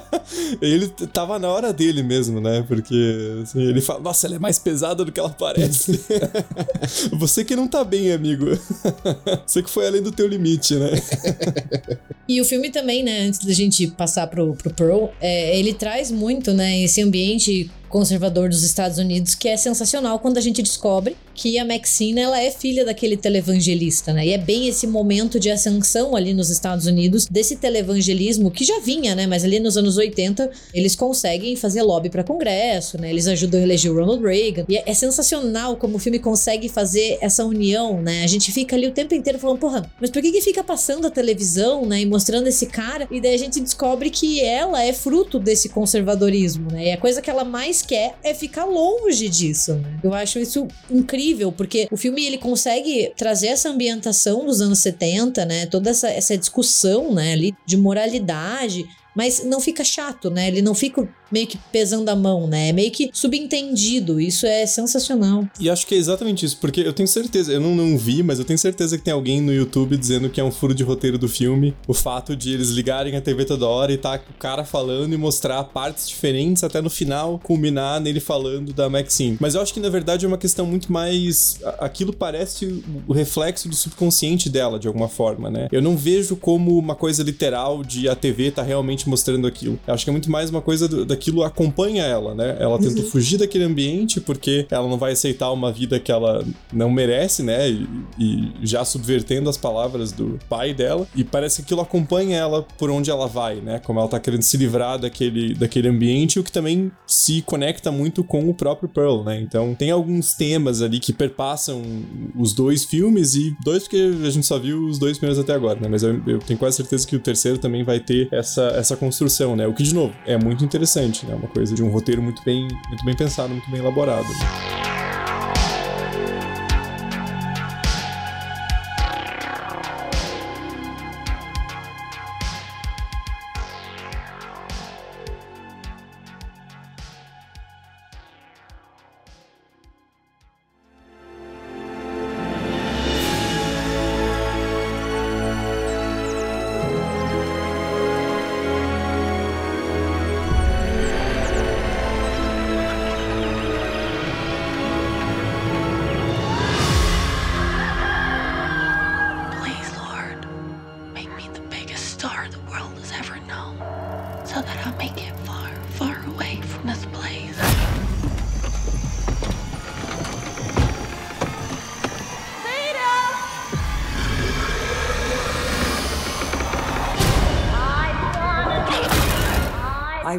C: ele tava na hora dele mesmo, né? Porque assim, ele fala, nossa, ela é mais pesada do que ela parece. Você que não tá bem, amigo. Você que foi além do teu limite, né?
A: E o filme também, né? Antes da gente passar pro, pro Pearl, é, ele traz muito, né? Esse ambiente conservador dos Estados Unidos, que é sensacional quando a gente descobre que a Maxine ela é filha daquele televangelista, né? E é bem esse momento de ascensão ali nos Estados Unidos desse televangelismo que já vinha, né? Mas ali nos anos 80 eles conseguem fazer lobby para Congresso, né? Eles ajudam a eleger o Ronald Reagan. E é, é sensacional como o filme consegue fazer essa união, né? A gente fica ali o tempo inteiro falando, porra, mas por que que fica passando a televisão, né? E mostrando esse cara? E daí a gente descobre que ela é fruto desse conservadorismo, né? E a coisa que ela mais quer é ficar longe disso, né? Eu acho isso incrível, porque o filme ele consegue trazer essa ambientação dos anos 70, né? Toda essa, essa discussão, né, ali de moralidade, mas não fica chato, né? Ele não fica meio que pesando a mão, né? É meio que subentendido. Isso é sensacional.
C: E acho que é exatamente isso, porque eu tenho certeza, eu não, não vi, mas eu tenho certeza que tem alguém no YouTube dizendo que é um furo de roteiro do filme. O fato de eles ligarem a TV toda hora e tá o cara falando e mostrar partes diferentes até no final culminar nele falando da Maxine. Mas eu acho que na verdade é uma questão muito mais. Aquilo parece o reflexo do subconsciente dela, de alguma forma, né? Eu não vejo como uma coisa literal de a TV tá realmente ambiente mostrando aquilo. Eu acho que é muito mais uma coisa do, daquilo acompanha ela, né? Ela tenta fugir daquele ambiente porque ela não vai aceitar uma vida que ela não merece, né? E, e já subvertendo as palavras do pai dela. E parece que aquilo acompanha ela por onde ela vai, né? Como ela tá querendo se livrar daquele, daquele ambiente, o que também se conecta muito com o próprio Pearl, né? Então tem alguns temas ali que perpassam os dois filmes e dois porque a gente só viu os dois primeiros até agora, né? Mas eu, eu tenho quase certeza que o terceiro também vai ter essa, essa construção, né? O que, de novo, é muito interessante, né? Uma coisa de um roteiro muito bem, muito bem pensado, muito bem elaborado.
F: Please,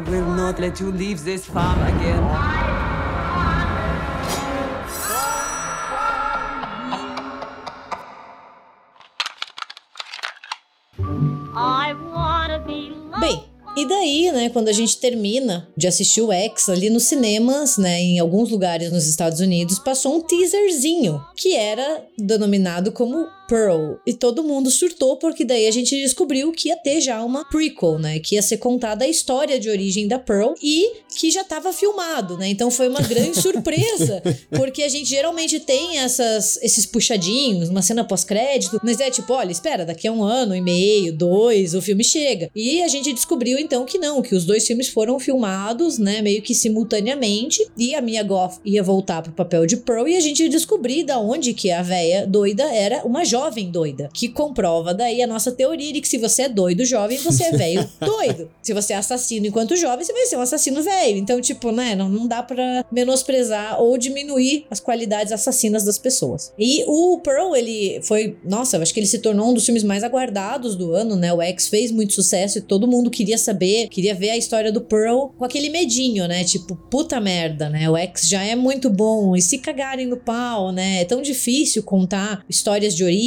G: will not let you leave this farm again.
A: Bem, e daí, né, quando a gente termina de assistir o X ali nos cinemas, né, em alguns lugares nos Estados Unidos, passou um teaserzinho que era denominado como Pearl. E todo mundo surtou porque daí a gente descobriu que ia ter já uma prequel, né, que ia ser contada a história de origem da Pearl e que já estava filmado, né? Então foi uma grande surpresa, porque a gente geralmente tem essas esses puxadinhos, uma cena pós-crédito, mas é tipo, olha, espera, daqui a um ano e meio, dois, o filme chega. E a gente descobriu então que não, que os dois filmes foram filmados, né, meio que simultaneamente, e a Mia Goth ia voltar pro papel de Pearl e a gente descobriu da onde que a véia doida era uma jovem doida, que comprova daí a nossa teoria de que se você é doido jovem, você é velho doido. Se você é assassino enquanto jovem, você vai ser um assassino velho. Então, tipo, né, não, não dá pra menosprezar ou diminuir as qualidades assassinas das pessoas. E o Pearl, ele foi, nossa, eu acho que ele se tornou um dos filmes mais aguardados do ano, né? O X fez muito sucesso e todo mundo queria saber, queria ver a história do Pearl com aquele medinho, né? Tipo, puta merda, né? O X já é muito bom e se cagarem no pau, né? É tão difícil contar histórias de origem,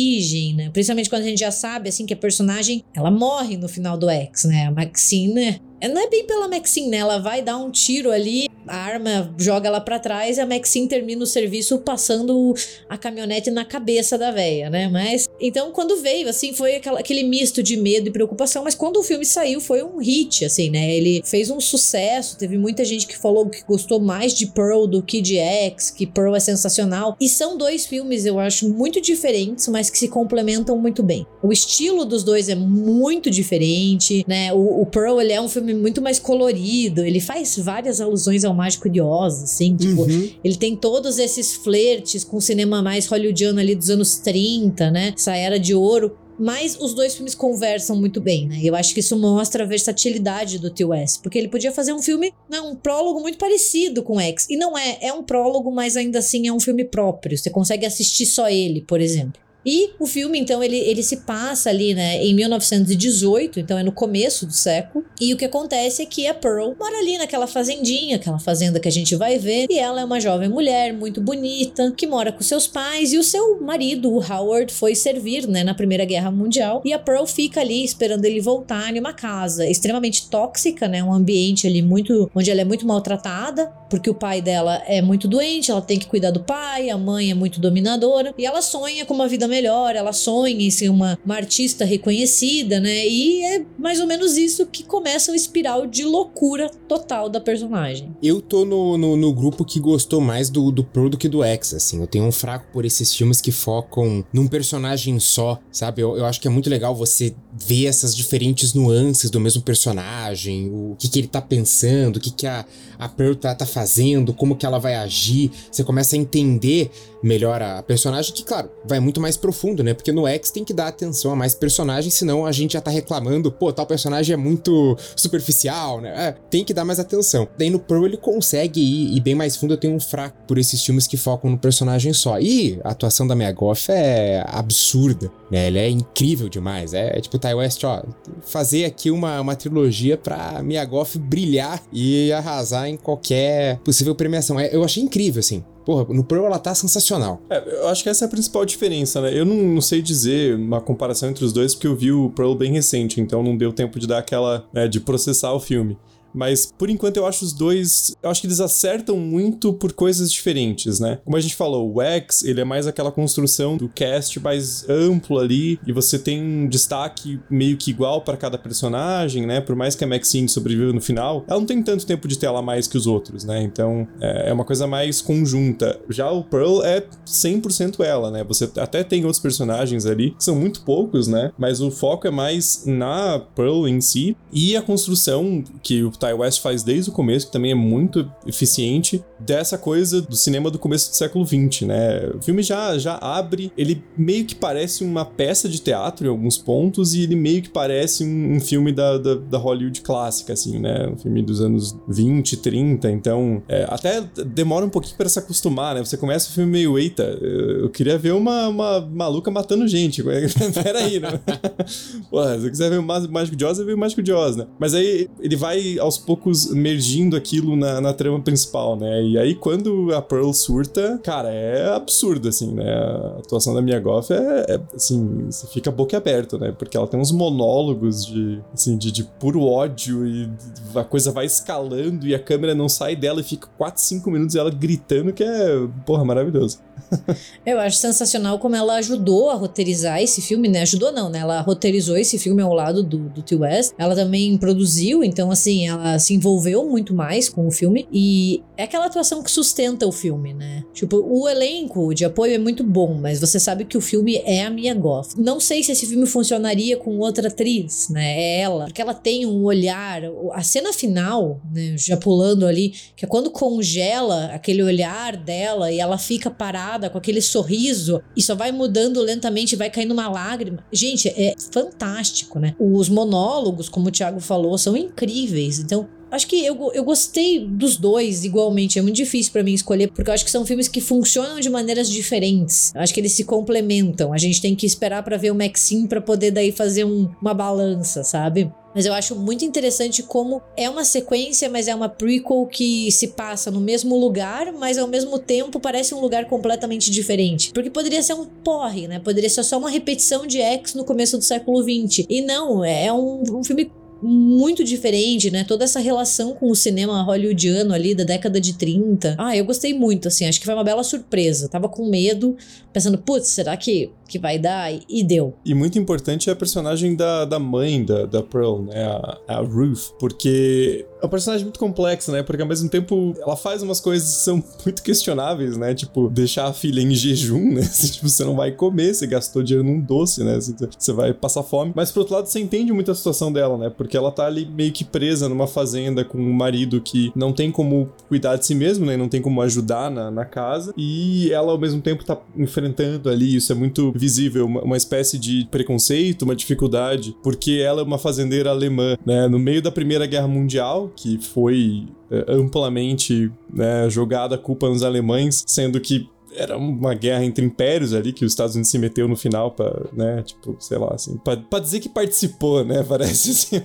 A: né? Principalmente quando a gente já sabe, assim, que a personagem, ela morre no final do X, né? A Maxine? Não é bem pela Maxine, né? Ela vai dar um tiro ali, a arma joga ela pra trás e a Maxine termina o serviço passando a caminhonete na cabeça da véia, né? Mas então quando veio, assim, foi aquela, aquele misto de medo e preocupação, mas quando o filme saiu foi um hit, assim, né? Ele fez um sucesso, teve muita gente que falou que gostou mais de Pearl do que de X, que Pearl é sensacional. E são dois filmes, eu acho, muito diferentes, mas que se complementam muito bem. O estilo dos dois é muito diferente, né? O, o Pearl, ele é um filme muito mais colorido, ele faz várias alusões ao Mágico de Oz, assim, tipo,
B: Uhum.
A: ele tem todos esses flertes com o cinema mais hollywoodiano ali dos anos 30, né? Essa era de ouro. Mas os dois filmes conversam muito bem, né? Eu acho que isso mostra a versatilidade do T. West. Porque ele podia fazer um filme, né, um prólogo muito parecido com X. E não é, é um prólogo, mas ainda assim é um filme próprio. Você consegue assistir só ele, por exemplo. E o filme, então, ele, ele se passa ali, né, em 1918, então é no começo do século. E o que acontece é que a Pearl mora ali naquela fazendinha, aquela fazenda que a gente vai ver. E ela é uma jovem mulher muito bonita, que mora com seus pais. E o seu marido, o Howard, foi servir, né, na Primeira Guerra Mundial. E a Pearl fica ali esperando ele voltar em uma casa extremamente tóxica, né, um ambiente ali muito. onde ela é muito maltratada, porque o pai dela é muito doente, ela tem que cuidar do pai, a mãe é muito dominadora. E ela sonha com uma vida melhor, ela sonha em ser uma, uma artista reconhecida, né? E é mais ou menos isso que começa um espiral de loucura total da personagem.
B: Eu tô no, no, no grupo que gostou mais do, do Pearl do que do X, assim. Eu tenho um fraco por esses filmes que focam num personagem só, sabe? Eu, eu acho que é muito legal você ver essas diferentes nuances do mesmo personagem, o que, que ele tá pensando, o que, que a, a Pearl tá, tá fazendo, como que ela vai agir. Você começa a entender melhora a personagem, que, claro, vai muito mais profundo, né? Porque no X tem que dar atenção a mais personagens, senão a gente já tá reclamando, pô, tal personagem é muito superficial, né? É, tem que dar mais atenção. Daí no Pearl ele consegue ir, ir bem mais fundo, eu tenho um fraco por esses filmes que focam no personagem só. E a atuação da Mia Goff é absurda, né? Ela é incrível demais. É, é tipo Ty West, ó, fazer aqui uma, uma trilogia pra Mia Goff brilhar e arrasar em qualquer possível premiação. É, eu achei incrível, assim. Porra, no Pearl ela tá sensacional.
C: É, eu acho que essa é a principal diferença, né? Eu não, não, sei dizer uma comparação entre os dois, porque eu vi o Pearl bem recente, então não deu tempo de dar aquela. Né, de processar o filme. Mas por enquanto eu acho os dois. Eu acho que eles acertam muito por coisas diferentes, né? Como a gente falou, o X, ele é mais aquela construção do cast mais amplo ali. E você tem um destaque meio que igual para cada personagem, né? Por mais que a Maxine sobreviva no final, ela não tem tanto tempo de tela mais que os outros, né? Então é, é uma coisa mais conjunta. Já o Pearl é 100% ela, né? Você até tem outros personagens ali, são muito poucos, né? Mas o foco é mais na Pearl em si e a construção que o Ty West faz desde o começo, que também é muito eficiente, dessa coisa do cinema do começo do século XX, né? O filme já, já abre, ele meio que parece uma peça de teatro em alguns pontos, e ele meio que parece um, um filme da, da, da, Hollywood clássica, assim, né? Um filme dos anos 20, 30, então é, até demora um pouquinho para se acostumar, né? Você começa o filme meio, eita, eu queria ver uma, uma maluca matando gente. Peraí, né? Porra, se eu quiser ver o Mágico de Oz, eu ver o Mágico de Oz, né? Mas aí ele vai aos aos poucos mergindo aquilo na, na trama principal, né? E aí quando a Pearl surta, cara, é absurdo, assim, né? A atuação da Mia Goff é, é assim, você fica boca aberta, né? Porque ela tem uns monólogos de, assim, de, de puro ódio e a coisa vai escalando e a câmera não sai dela e fica 4, 5 minutos ela gritando que é, porra, maravilhoso.
A: Eu acho sensacional como ela ajudou a roteirizar esse filme, né? Ajudou não, né? Ela roteirizou esse filme ao lado do, do T. West. Ela também produziu, então assim, ela se envolveu muito mais com o filme e é aquela atuação que sustenta o filme, né? Tipo, o elenco de apoio é muito bom, mas você sabe que o filme é a Mia Goth. Não sei se esse filme funcionaria com outra atriz, né? É ela, porque ela tem um olhar, a cena final, né, já pulando ali, que é quando congela aquele olhar dela e ela fica parada com aquele sorriso, e só vai mudando lentamente, vai caindo uma lágrima. Gente, é fantástico, né? Os monólogos, como o Thiago falou, são incríveis. Então, Acho que eu, eu gostei dos dois igualmente. É muito difícil para mim escolher, porque eu acho que são filmes que funcionam de maneiras diferentes. Eu acho que eles se complementam. A gente tem que esperar para ver o Maxim para poder daí fazer um, uma balança, sabe? Mas eu acho muito interessante como é uma sequência, mas é uma prequel que se passa no mesmo lugar, mas ao mesmo tempo parece um lugar completamente diferente. Porque poderia ser um porre, né? Poderia ser só uma repetição de X no começo do século XX. E não, é um, um filme muito diferente, né? Toda essa relação com o cinema hollywoodiano ali da década de 30. Ah, eu gostei muito, assim, acho que foi uma bela surpresa. Tava com medo, pensando, putz, será que, que vai dar? E deu.
C: E muito importante é a personagem da, da mãe da, da Pearl, né? A, a Ruth, porque é um personagem muito complexo, né? Porque ao mesmo tempo ela faz umas coisas que são muito questionáveis, né? Tipo, deixar a filha em jejum, né? Assim, tipo, você não vai comer, você gastou dinheiro num doce, né? Você vai passar fome. Mas por outro lado, você entende muito a situação dela, né? Porque ela tá ali meio que presa numa fazenda com um marido que não tem como cuidar de si mesmo, né? Não tem como ajudar na, na casa. E ela ao mesmo tempo tá enfrentando ali, isso é muito visível, uma, uma espécie de preconceito, uma dificuldade, porque ela é uma fazendeira alemã, né? No meio da Primeira Guerra Mundial, que foi é, amplamente né, jogada a culpa nos alemães, sendo que era uma guerra entre impérios ali que os Estados Unidos se meteu no final para, né, tipo, sei lá, assim, pra dizer que participou, né, parece assim,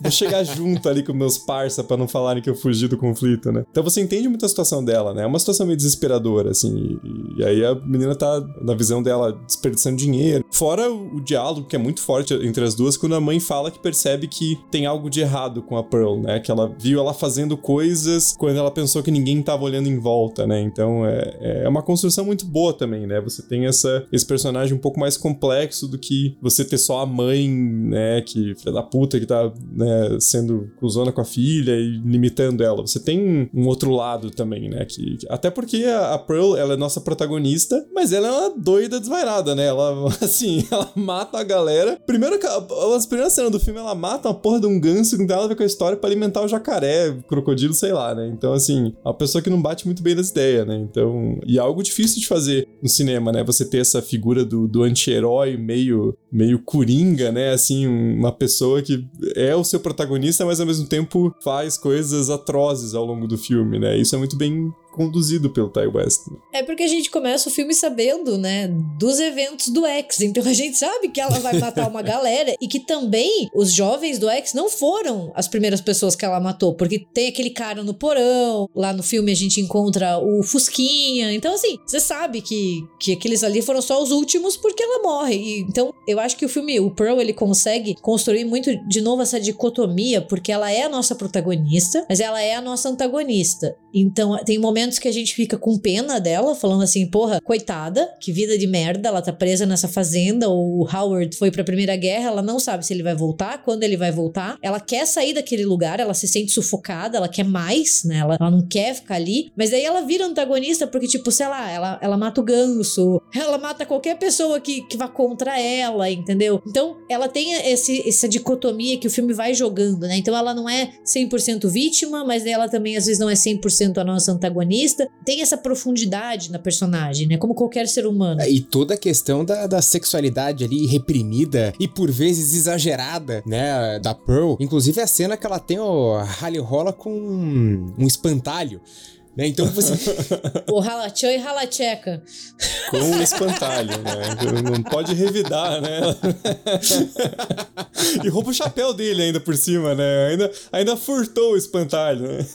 C: vou chegar junto ali com meus parça para não falarem que eu fugi do conflito, né. Então você entende muito a situação dela, né, é uma situação meio desesperadora, assim, e, e aí a menina tá, na visão dela, desperdiçando dinheiro. Fora o, o, diálogo, que é muito forte entre as duas, quando a mãe fala que percebe que tem algo de errado com a Pearl, né, que ela viu ela fazendo coisas quando ela pensou que ninguém tava olhando em volta, né, então é, é uma construção muito boa também, né? Você tem essa, esse personagem um pouco mais complexo do que você ter só a mãe, né? Que filha da puta que tá né, sendo cuzona com a filha e limitando ela. Você tem um outro lado também, né? Que, até porque a, a Pearl, ela é nossa protagonista, mas ela é uma doida desvairada, né? Ela, assim, ela mata a galera. Primeiro, as primeiras cenas do filme, ela mata uma porra de um ganso que a ver com a história pra alimentar o jacaré, crocodilo, sei lá, né? Então, assim, é uma pessoa que não bate muito bem das ideias, né? Então, e algo algo difícil de fazer no cinema, né? Você ter essa figura do, do anti-herói meio, meio coringa, né? Assim, uma pessoa que é o seu protagonista, mas ao mesmo tempo faz coisas atrozes ao longo do filme, né? Isso é muito bem conduzido pelo Ty West.
A: É porque a gente começa o filme sabendo, né, dos eventos do X. Então a gente sabe que ela vai matar uma galera e que também os jovens do X não foram as primeiras pessoas que ela matou, porque tem aquele cara no porão, lá no filme a gente encontra o Fusquinha. Então assim, você sabe que, que aqueles ali foram só os últimos porque ela morre. E, então eu acho que o filme, o Pearl, ele consegue construir muito de novo essa dicotomia, porque ela é a nossa protagonista, mas ela é a nossa antagonista. Então tem momentos momentos que a gente fica com pena dela, falando assim, porra, coitada, que vida de merda, ela tá presa nessa fazenda, o Howard foi pra Primeira Guerra, ela não sabe se ele vai voltar, quando ele vai voltar. Ela quer sair daquele lugar, ela se sente sufocada, ela quer mais, né? Ela, ela não quer ficar ali. Mas daí ela vira antagonista porque, tipo, sei lá, ela, ela mata o ganso, ela mata qualquer pessoa que, que vá contra ela, entendeu? Então, ela tem esse, essa dicotomia que o filme vai jogando, né? Então, ela não é 100% vítima, mas ela também, às vezes, não é 100% a nossa antagonista protagonista tem essa profundidade na personagem, né? Como qualquer ser humano.
B: É, e toda a questão da, da sexualidade ali reprimida e por vezes exagerada, né? Da Pearl. Inclusive a cena que ela tem o rally rola com um espantalho. Né? Então você.
A: o ralachão e ralacheca.
C: Com o espantalho, né? Não pode revidar, né? e rouba o chapéu dele ainda por cima, né? Ainda, ainda furtou o espantalho, né?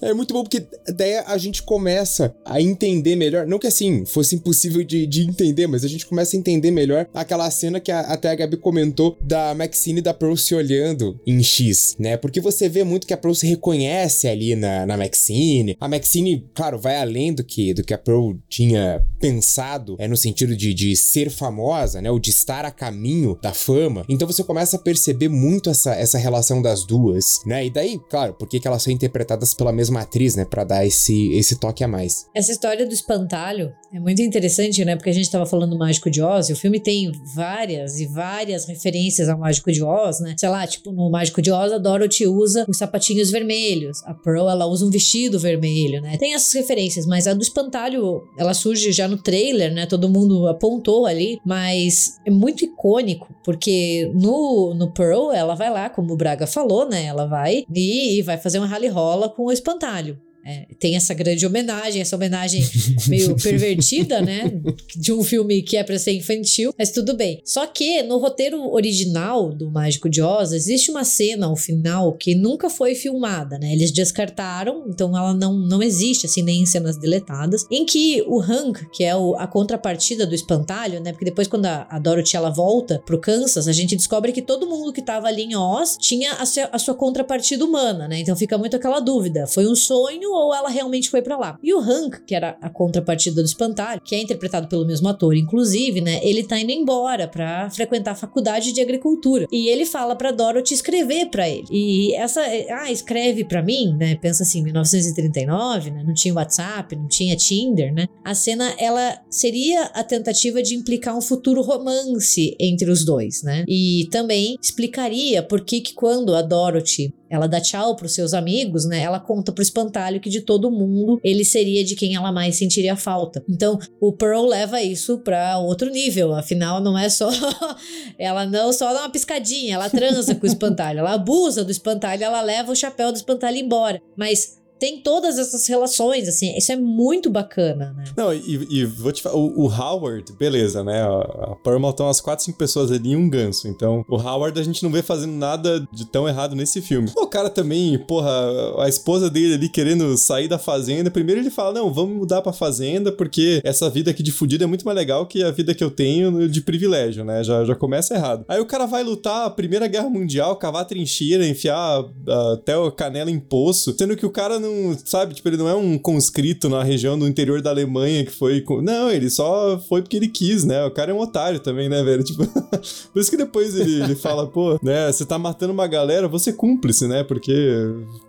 B: É muito bom porque daí a gente começa a entender melhor. Não que assim fosse impossível de, de entender, mas a gente começa a entender melhor aquela cena que a, até a Gabi comentou da Maxine e da Pearl se olhando em X, né? Porque você vê muito que a Pearl se reconhece ali na, na Maxine. A Maxine, claro, vai além do que, do que a Pearl tinha pensado, é no sentido de, de ser famosa, né? Ou de estar a caminho da fama. Então você começa a perceber muito essa, essa relação das duas, né? E daí, claro, por que, que elas interpretadas pela mesma atriz, né, para dar esse, esse toque a mais.
A: Essa história do espantalho é muito interessante, né, porque a gente tava falando do Mágico de Oz, e o filme tem várias e várias referências ao Mágico de Oz, né? Sei lá, tipo, no Mágico de Oz a Dorothy usa os sapatinhos vermelhos, a Pearl ela usa um vestido vermelho, né? Tem essas referências, mas a do espantalho, ela surge já no trailer, né? Todo mundo apontou ali, mas é muito icônico, porque no, no Pearl ela vai lá, como o Braga falou, né? Ela vai e, e vai fazer um rally rola com o espantalho. É, tem essa grande homenagem, essa homenagem meio pervertida, né? De um filme que é para ser infantil, mas tudo bem. Só que no roteiro original do Mágico de Oz existe uma cena ao final que nunca foi filmada, né? Eles descartaram, então ela não, não existe assim nem em cenas deletadas, em que o Hank, que é o, a contrapartida do espantalho, né? Porque depois quando a, a Dorothy ela volta pro Kansas, a gente descobre que todo mundo que tava ali em Oz tinha a, seu, a sua contrapartida humana, né? Então fica muito aquela dúvida, foi um sonho ou ela realmente foi para lá. E o Hank, que era a contrapartida do espantalho, que é interpretado pelo mesmo ator, inclusive, né? Ele tá indo embora para frequentar a faculdade de agricultura. E ele fala para Dorothy escrever para ele. E essa, ah, escreve para mim, né? Pensa assim, 1939, né? Não tinha WhatsApp, não tinha Tinder, né? A cena ela seria a tentativa de implicar um futuro romance entre os dois, né? E também explicaria por que que quando a Dorothy ela dá tchau pros seus amigos, né? Ela conta pro espantalho que de todo mundo ele seria de quem ela mais sentiria falta. Então, o Pearl leva isso para outro nível. Afinal, não é só ela não só dá uma piscadinha, ela transa com o espantalho, ela abusa do espantalho, ela leva o chapéu do espantalho embora. Mas tem todas essas relações, assim, isso é muito bacana, né?
C: Não, e, e vou te falar, o, o, Howard, beleza, né? A, Paramount tem umas 4, 5 pessoas ali e um ganso. Então, o Howard a gente não vê fazendo nada de tão errado nesse filme. O cara também, porra, a esposa dele ali querendo sair da fazenda. Primeiro ele fala: não, vamos mudar pra fazenda, porque essa vida aqui de fudido é muito mais legal que a vida que eu tenho de privilégio, né? Já, já começa errado. Aí o cara vai lutar a Primeira Guerra Mundial, cavar trincheira, enfiar uh, até o canela em poço, sendo que o cara não sabe, tipo, ele não é um conscrito na região do interior da Alemanha que foi. Não, ele só foi porque ele quis, né? O cara é um otário também, né, velho? Tipo, por isso que depois ele, ele fala, pô, né, você tá matando uma galera, você é cúmplice, né? Porque.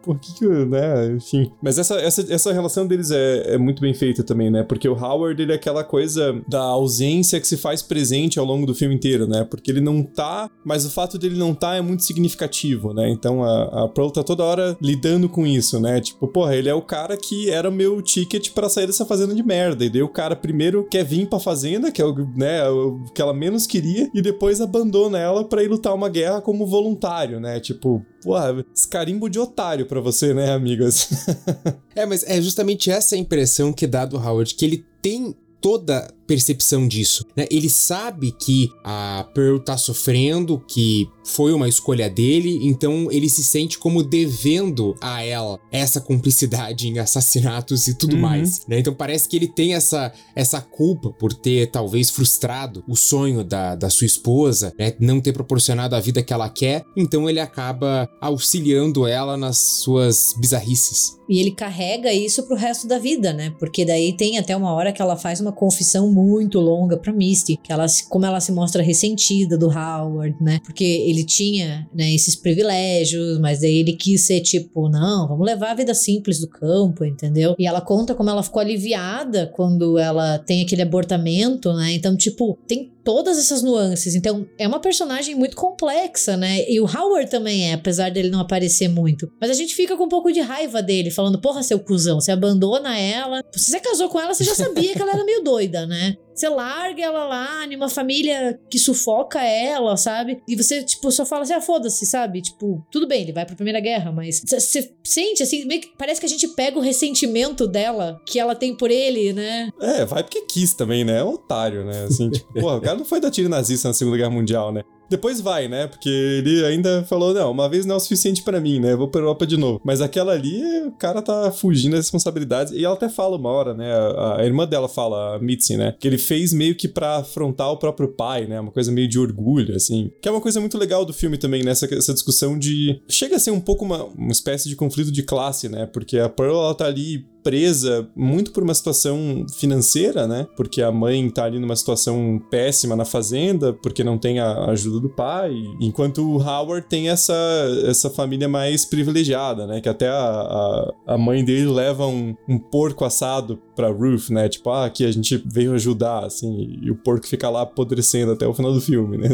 C: Por que que, né? Enfim. Mas essa, essa, essa relação deles é, é muito bem feita também, né? Porque o Howard, ele é aquela coisa da ausência que se faz presente ao longo do filme inteiro, né? Porque ele não tá, mas o fato dele não tá é muito significativo, né? Então a, a Pearl tá toda hora lidando com isso, né? Tipo, Tipo, porra, ele é o cara que era o meu ticket pra sair dessa fazenda de merda. E daí o cara primeiro quer vir pra fazenda, que é o, né, o que ela menos queria, e depois abandona ela pra ir lutar uma guerra como voluntário, né? Tipo, porra, esse carimbo de otário pra você, né, amigas?
B: é, mas é justamente essa a impressão que dá do Howard, que ele tem toda percepção disso, né? Ele sabe que a Pearl tá sofrendo, que foi uma escolha dele, então ele se sente como devendo a ela essa cumplicidade em assassinatos e tudo uhum. mais, né? Então parece que ele tem essa, essa culpa por ter talvez frustrado o sonho da, da sua esposa, né? Não ter proporcionado a vida que ela quer, então ele acaba auxiliando ela nas suas bizarrices.
A: E ele carrega isso pro resto da vida, né? Porque daí tem até uma hora que ela faz uma confissão muito longa pra Misty, que ela, como ela se mostra ressentida do Howard, né? Porque ele tinha, né, esses privilégios, mas daí ele quis ser tipo, não, vamos levar a vida simples do campo, entendeu? E ela conta como ela ficou aliviada quando ela tem aquele abortamento, né? Então, tipo, tem todas essas nuances. Então, é uma personagem muito complexa, né? E o Howard também é, apesar dele não aparecer muito. Mas a gente fica com um pouco de raiva dele, falando: porra, seu cuzão, você abandona ela. Se você casou com ela, você já sabia que ela era meio doida, né? Você larga ela lá em uma família que sufoca ela, sabe? E você, tipo, só fala assim, ah, foda-se, sabe? Tipo, tudo bem, ele vai pra Primeira Guerra, mas você sente, assim, meio que parece que a gente pega o ressentimento dela que ela tem por ele, né?
C: É, vai porque quis também, né? É um otário, né? Assim, tipo, porra, o cara não foi da tiro nazista na Segunda Guerra Mundial, né? Depois vai, né? Porque ele ainda falou: não, uma vez não é o suficiente para mim, né? Vou pra Europa de novo. Mas aquela ali, o cara tá fugindo das responsabilidades. E ela até fala uma hora, né? A, a irmã dela fala, a Mitzi, né? Que ele fez meio que pra afrontar o próprio pai, né? Uma coisa meio de orgulho, assim. Que é uma coisa muito legal do filme também, né? essa discussão de. Chega a ser um pouco uma, uma espécie de conflito de classe, né? Porque a Pearl, ela tá ali presa muito por uma situação financeira, né? Porque a mãe tá ali numa situação péssima na fazenda, porque não tem a ajuda do pai. Enquanto o Howard tem essa, essa família mais privilegiada, né? Que até a, a, a mãe dele leva um, um porco assado pra Ruth, né? Tipo, ah, aqui a gente veio ajudar, assim, e o porco fica lá apodrecendo até o final do filme, né?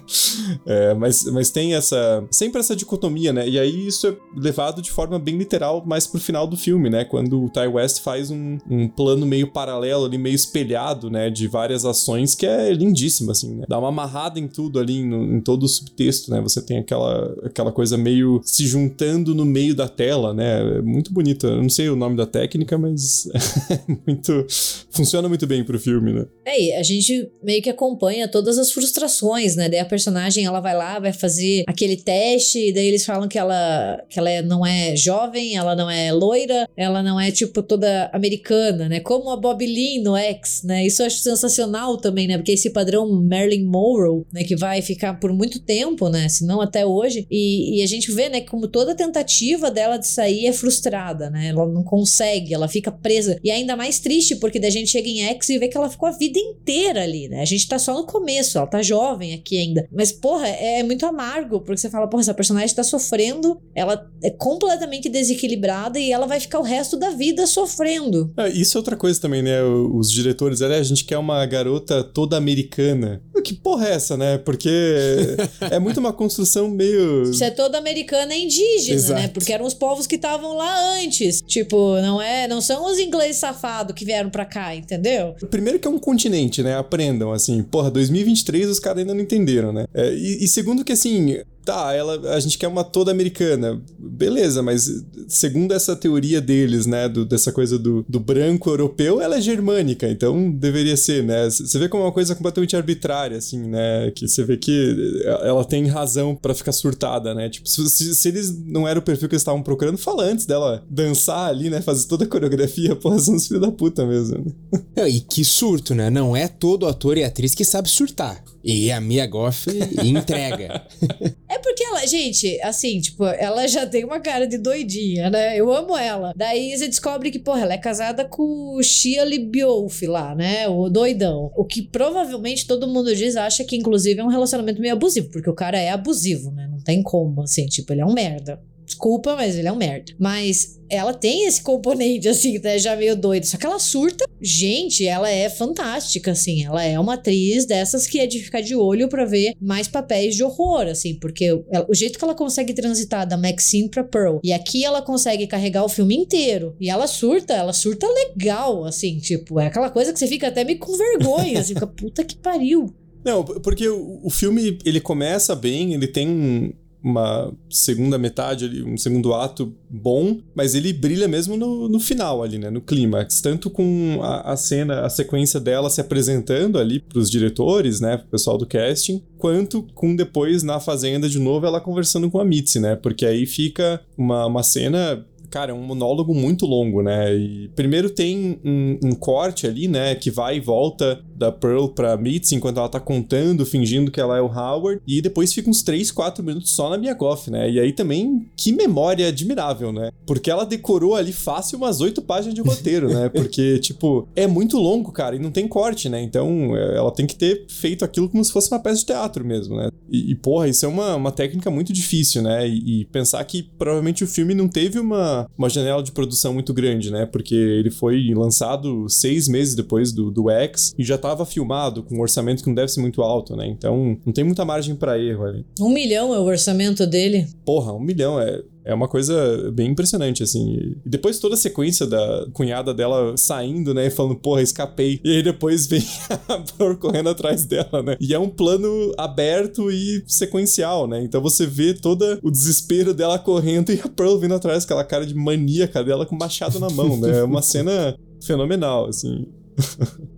C: é, mas, mas tem essa. Sempre essa dicotomia, né? E aí isso é levado de forma bem literal mais pro final do filme, né? Quando o Ty West faz um, um plano meio paralelo ali, meio espelhado, né, de várias ações que é lindíssimo, assim, né? Dá uma amarrada em tudo ali, no, em todo o subtexto, né? Você tem aquela, aquela coisa meio se juntando no meio da tela, né? É muito bonito. Eu não sei o nome da técnica, mas muito... funciona muito bem pro filme, né?
A: É, a gente meio que acompanha todas as frustrações, né? Daí a personagem, ela vai lá, vai fazer aquele teste, e daí eles falam que ela, que ela não é jovem, ela não é loira, ela não é tipo, toda americana, né? Como a Bob Lee no X, né? Isso eu acho sensacional também, né? Porque esse padrão Marilyn Monroe, né? Que vai ficar por muito tempo, né? Se não até hoje. E, e a gente vê, né? Como toda tentativa dela de sair é frustrada, né? Ela não consegue, ela fica presa. E ainda mais triste, porque da gente chega em X e vê que ela ficou a vida inteira ali, né? A gente tá só no começo, ela tá jovem aqui ainda. Mas, porra, é muito amargo, porque você fala, porra, essa personagem tá sofrendo, ela é completamente desequilibrada e ela vai ficar o resto da vida sofrendo.
C: É, isso é outra coisa também, né? Os diretores, é, a gente quer uma garota toda americana. Que porra é essa, né? Porque é muito uma construção meio.
A: Isso é toda americana indígena, né? Exato. né? Porque eram os povos que estavam lá antes. Tipo, não é, não são os ingleses safados que vieram pra cá, entendeu?
C: Primeiro que é um continente, né? Aprendam, assim. Porra, 2023 os caras ainda não entenderam, né? É, e, e segundo que, assim, tá, ela, a gente quer uma toda americana. Beleza, mas segundo essa teoria deles, né, do, dessa coisa do, do branco europeu, ela é germânica, então deveria ser, né? Você vê como é uma coisa completamente arbitrária, assim, né? Que você vê que ela tem razão para ficar surtada, né? Tipo, se, se, eles não eram o perfil que eles estavam procurando, fala antes dela dançar ali, né? Fazer toda a coreografia, porra, são os filhos da puta mesmo.
B: Né? e que surto, né? Não é todo ator e atriz que sabe surtar. E a Mia Goff entrega.
A: é porque ela, gente, assim, tipo, ela já tem uma cara de doidinha, né? Eu amo ela. Daí você descobre que, porra, ela é casada com o Shia LaBeouf lá, né? O doidão. O que provavelmente todo mundo diz, acha que inclusive é um relacionamento meio abusivo, porque o cara é abusivo, né? Não tem como, assim, tipo, ele é um merda. Desculpa, mas ele é um merda. Mas ela tem esse componente, assim, né, já meio doido. Só que ela surta. Gente, ela é fantástica, assim. Ela é uma atriz dessas que é de ficar de olho para ver mais papéis de horror, assim. Porque o, o jeito que ela consegue transitar da Maxine pra Pearl. E aqui ela consegue carregar o filme inteiro. E ela surta, ela surta legal, assim. Tipo, é aquela coisa que você fica até meio com vergonha, assim. Fica, puta que pariu.
C: Não, porque o, o filme, ele começa bem, ele tem um, uma segunda metade ali, um segundo ato bom, mas ele brilha mesmo no, no final ali, né, no clímax, tanto com a, a, cena, a sequência dela se apresentando ali pros diretores, né, pro pessoal do casting, quanto com depois na fazenda de novo ela conversando com a Mitzi, né, porque aí fica uma, uma cena cara, é um monólogo muito longo, né? E primeiro tem um, um, corte ali, né, que vai e volta da Pearl pra Mitzi enquanto ela tá contando, fingindo que ela é o Howard, e depois fica uns 3, 4 minutos só na Mia Goff, né? E aí também, que memória admirável, né? Porque ela decorou ali fácil umas 8 páginas de roteiro, né? Porque, tipo, é muito longo, cara, e não tem corte, né? Então, é, ela tem que ter feito aquilo como se fosse uma peça de teatro mesmo, né? E, e porra, isso é uma, uma técnica muito difícil, né? E, e pensar que provavelmente o filme não teve uma uma, janela de produção muito grande, né? Porque ele foi lançado seis meses depois do, do X e já estava filmado com um orçamento que não deve ser muito alto, né? Então não tem muita margem para erro ali.
A: Um milhão é o orçamento dele?
C: Porra, um milhão é. É uma coisa bem impressionante, assim. E depois toda a sequência da cunhada dela saindo, né? E falando, porra, escapei. E aí depois vem a Pearl correndo atrás dela, né? E é um plano aberto e sequencial, né? Então você vê todo o desespero dela correndo e a Pearl vindo atrás, aquela cara de maníaca dela com machado na mão, né? É uma cena fenomenal, assim.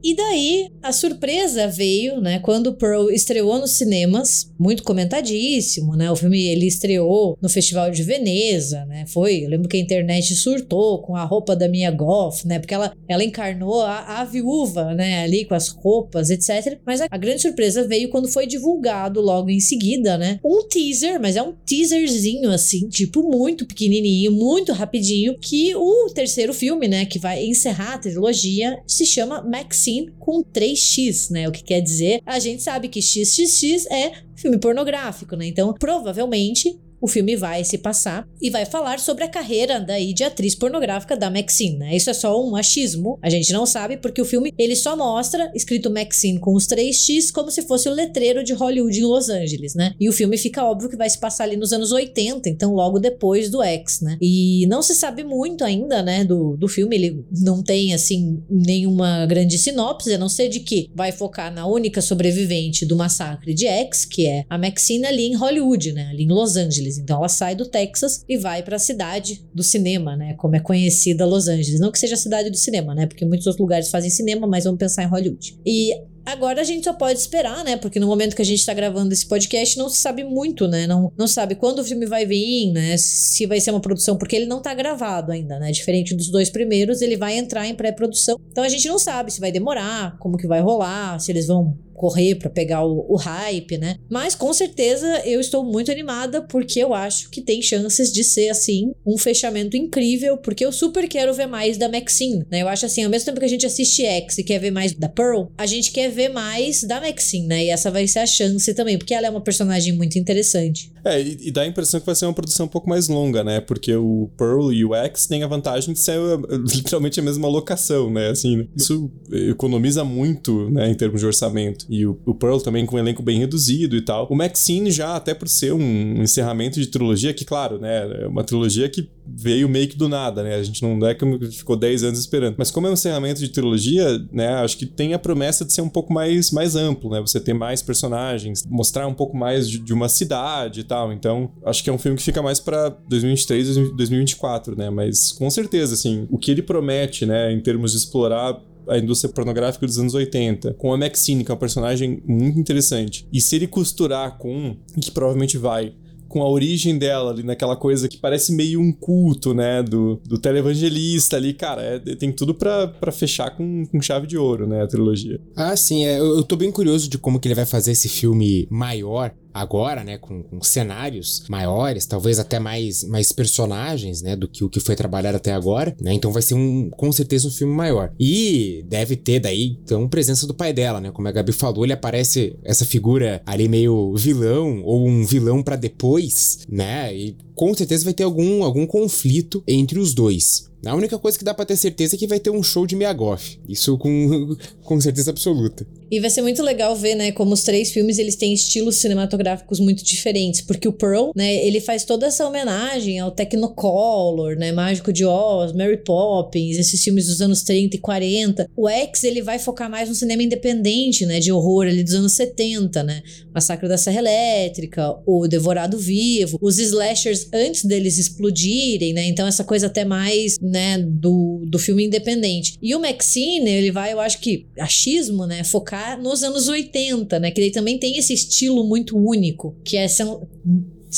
A: E daí, a surpresa veio, né, quando Pearl estreou nos cinemas, muito comentadíssimo, né? O filme ele estreou no Festival de Veneza, né? Foi, eu lembro que a internet surtou com a roupa da Mia Goff, né? Porque ela, ela encarnou a, a viúva, né, ali com as roupas, etc. Mas a, a grande surpresa veio quando foi divulgado logo em seguida, né? Um teaser, mas é um teaserzinho assim, tipo muito pequenininho, muito rapidinho, que o terceiro filme, né, que vai encerrar a trilogia, se chama Maxine com 3x, né? O que quer dizer, a gente sabe que XXX é filme pornográfico, né? Então, provavelmente o filme vai se passar e vai falar sobre a carreira daí de atriz pornográfica da Maxine, né? Isso é só um achismo, a gente não sabe porque o filme ele só mostra escrito Maxine com os três X como se fosse o letreiro de Hollywood em Los Angeles, né? E o filme fica óbvio que vai se passar ali nos anos 80, então logo depois do X, né? E não se sabe muito ainda, né, do, do filme, ele não tem assim nenhuma grande sinopse, a não ser de que vai focar na única sobrevivente do massacre de X, que é a Maxine ali em Hollywood, né? Ali em Los Angeles. Angeles. Então ela sai do Texas e vai para a cidade do cinema, né? Como é conhecida Los Angeles. Não que seja a cidade do cinema, né? Porque muitos outros lugares fazem cinema, mas vamos pensar em Hollywood. E Agora a gente só pode esperar, né? Porque no momento que a gente tá gravando esse podcast, não se sabe muito, né? Não, não sabe quando o filme vai vir, né? Se vai ser uma produção, porque ele não tá gravado ainda, né? Diferente dos dois primeiros, ele vai entrar em pré-produção. Então a gente não sabe se vai demorar, como que vai rolar, se eles vão correr para pegar o, o, hype, né? Mas com certeza eu estou muito animada porque eu acho que tem chances de ser assim um fechamento incrível, porque eu super quero ver mais da Maxine, né? Eu acho assim, ao mesmo tempo que a gente assiste X e quer ver mais da Pearl, a gente quer ver mais da Maxine, né? E essa vai ser a chance também, porque ela é uma personagem muito interessante.
C: É, e, e, dá a impressão que vai ser uma produção um pouco mais longa, né? Porque o Pearl e o X têm a vantagem de ser eh, literalmente a mesma locação, né? Assim, isso economiza muito, né, em termos de orçamento. E o, o Pearl também com um elenco bem reduzido e tal. O Maxine já, até por ser um encerramento de trilogia, que claro, né, é uma trilogia que veio meio que do nada, né? A gente não é que ficou 10 anos esperando. Mas como é um encerramento de trilogia, né, acho que tem a promessa de ser um pouco mais, mais amplo, né? Você ter mais personagens, mostrar um pouco mais de, de uma cidade e tal. Então, acho que é um filme que fica mais para 2023, 2024, né? Mas com certeza, assim, o que ele promete, né, em termos de explorar a indústria pornográfica dos anos 80, com a Maxine, que é um personagem muito interessante. E se ele costurar com, que provavelmente vai, com a origem dela ali naquela coisa que parece meio um culto, né, do, do televangelista ali, cara, é, tem tudo para fechar com, com chave de ouro, né, a trilogia.
B: Ah, sim, é, eu, eu tô bem curioso de como que ele vai fazer esse filme maior, agora, né, com, com, cenários maiores, talvez até mais, mais personagens, né, do que o que foi trabalhado até agora, né? Então vai ser um, com certeza um filme maior. E deve ter daí, então, presença do pai dela, né? Como a Gabi falou, ele aparece essa figura ali meio vilão ou um vilão para depois, né? E com certeza vai ter algum, algum conflito entre os dois. A única coisa que dá pra ter certeza é que vai ter um show de Miyagoff. Isso com, com certeza absoluta.
A: E vai ser muito legal ver, né, como os três filmes eles têm estilos cinematográficos muito diferentes, porque o Pearl, né, ele faz toda essa homenagem ao Technicolor, né, Mágico de Oz, Mary Poppins, esses filmes dos anos 30 e 40. O X, ele vai focar mais no cinema independente, né, de horror ali dos anos 70, né? Massacre da Serra Elétrica, O Devorado Vivo, os slashers antes deles explodirem, né? Então essa coisa até mais, né, do, do filme independente. E o Maxine, ele vai, eu acho que achismo, né, focar nos anos 80, né? Que ele também tem esse estilo muito único, que é essa,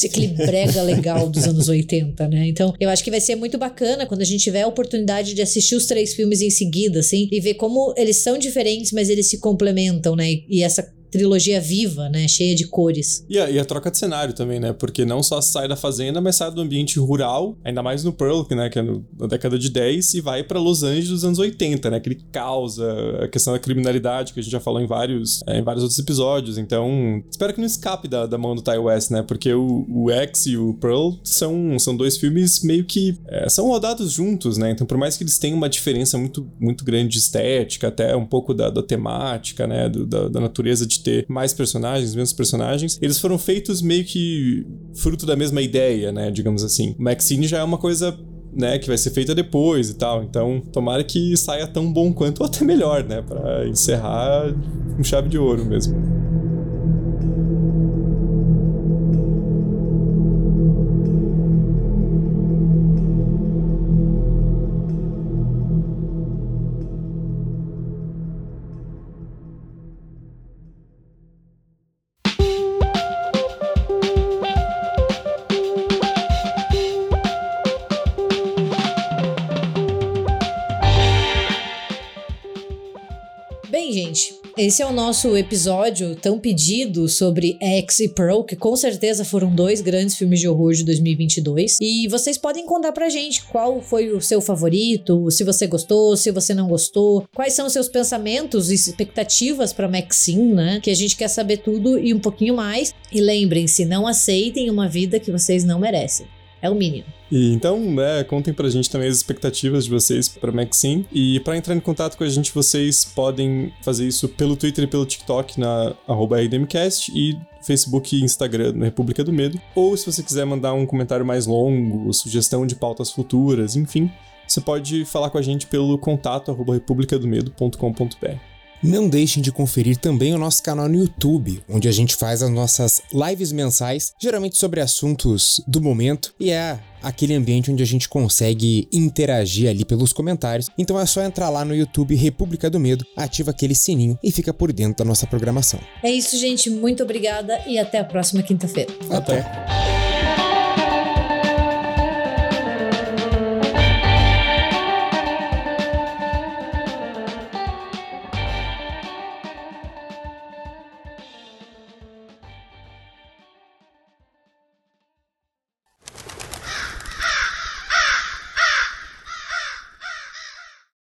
A: aquele brega legal dos anos 80, né? Então, eu acho que vai ser muito bacana quando a gente tiver a oportunidade de assistir os três filmes em seguida, assim, e ver como eles são diferentes, mas eles se complementam, né? E essa trilogia viva, né? Cheia de cores.
C: E a, e a, troca de cenário também, né? Porque não só sai da fazenda, mas sai do ambiente rural, ainda mais no Pearl, né? Que é no, na década de 10, e vai para Los Angeles dos anos 80, né? Aquele caos, a questão da criminalidade, que a gente já falou em vários, é, em vários outros episódios. Então, espero que não escape da, da mão do Ty West, né? Porque o, o X e o Pearl são, são dois filmes meio que é, são rodados juntos, né? Então, por mais que eles tenham uma diferença muito, muito grande de estética, até um pouco da, da temática, né? Do, da, da natureza de ter mais personagens, menos personagens, eles foram feitos meio que fruto da mesma ideia, né? Digamos assim. O Maxine já é uma coisa né, que vai ser feita depois e tal. Então, tomara que saia tão bom quanto ou até melhor, né, para encerrar com chave de ouro mesmo.
A: Esse é o nosso episódio tão pedido sobre X e Pearl, que com certeza foram dois grandes filmes de horror de 2022. E vocês podem contar pra gente qual foi o seu favorito, se você gostou, se você não gostou, quais são os seus pensamentos e expectativas pra Maxine, né? Que a gente quer saber tudo e um pouquinho mais. E lembrem-se, não aceitem uma vida que vocês não merecem. É o mínimo.
C: E então, né, contem pra gente também as expectativas de vocês pra Maxine. E para entrar em contato com a gente, vocês podem fazer isso pelo Twitter e pelo TikTok na RDMcast e Facebook e Instagram na República do Medo. Ou se você quiser mandar um comentário mais longo, sugestão de pautas futuras, enfim, você pode falar com a gente pelo contato republicadomedo.com.br.
B: Não deixem de conferir também o nosso canal no YouTube, onde a gente faz as nossas lives mensais, geralmente sobre assuntos do momento, e é aquele ambiente onde a gente consegue interagir ali pelos comentários. Então é só entrar lá no YouTube República do Medo, ativa aquele sininho e fica por dentro da nossa programação.
A: É isso, gente. Muito obrigada e até a próxima quinta-feira.
B: Até.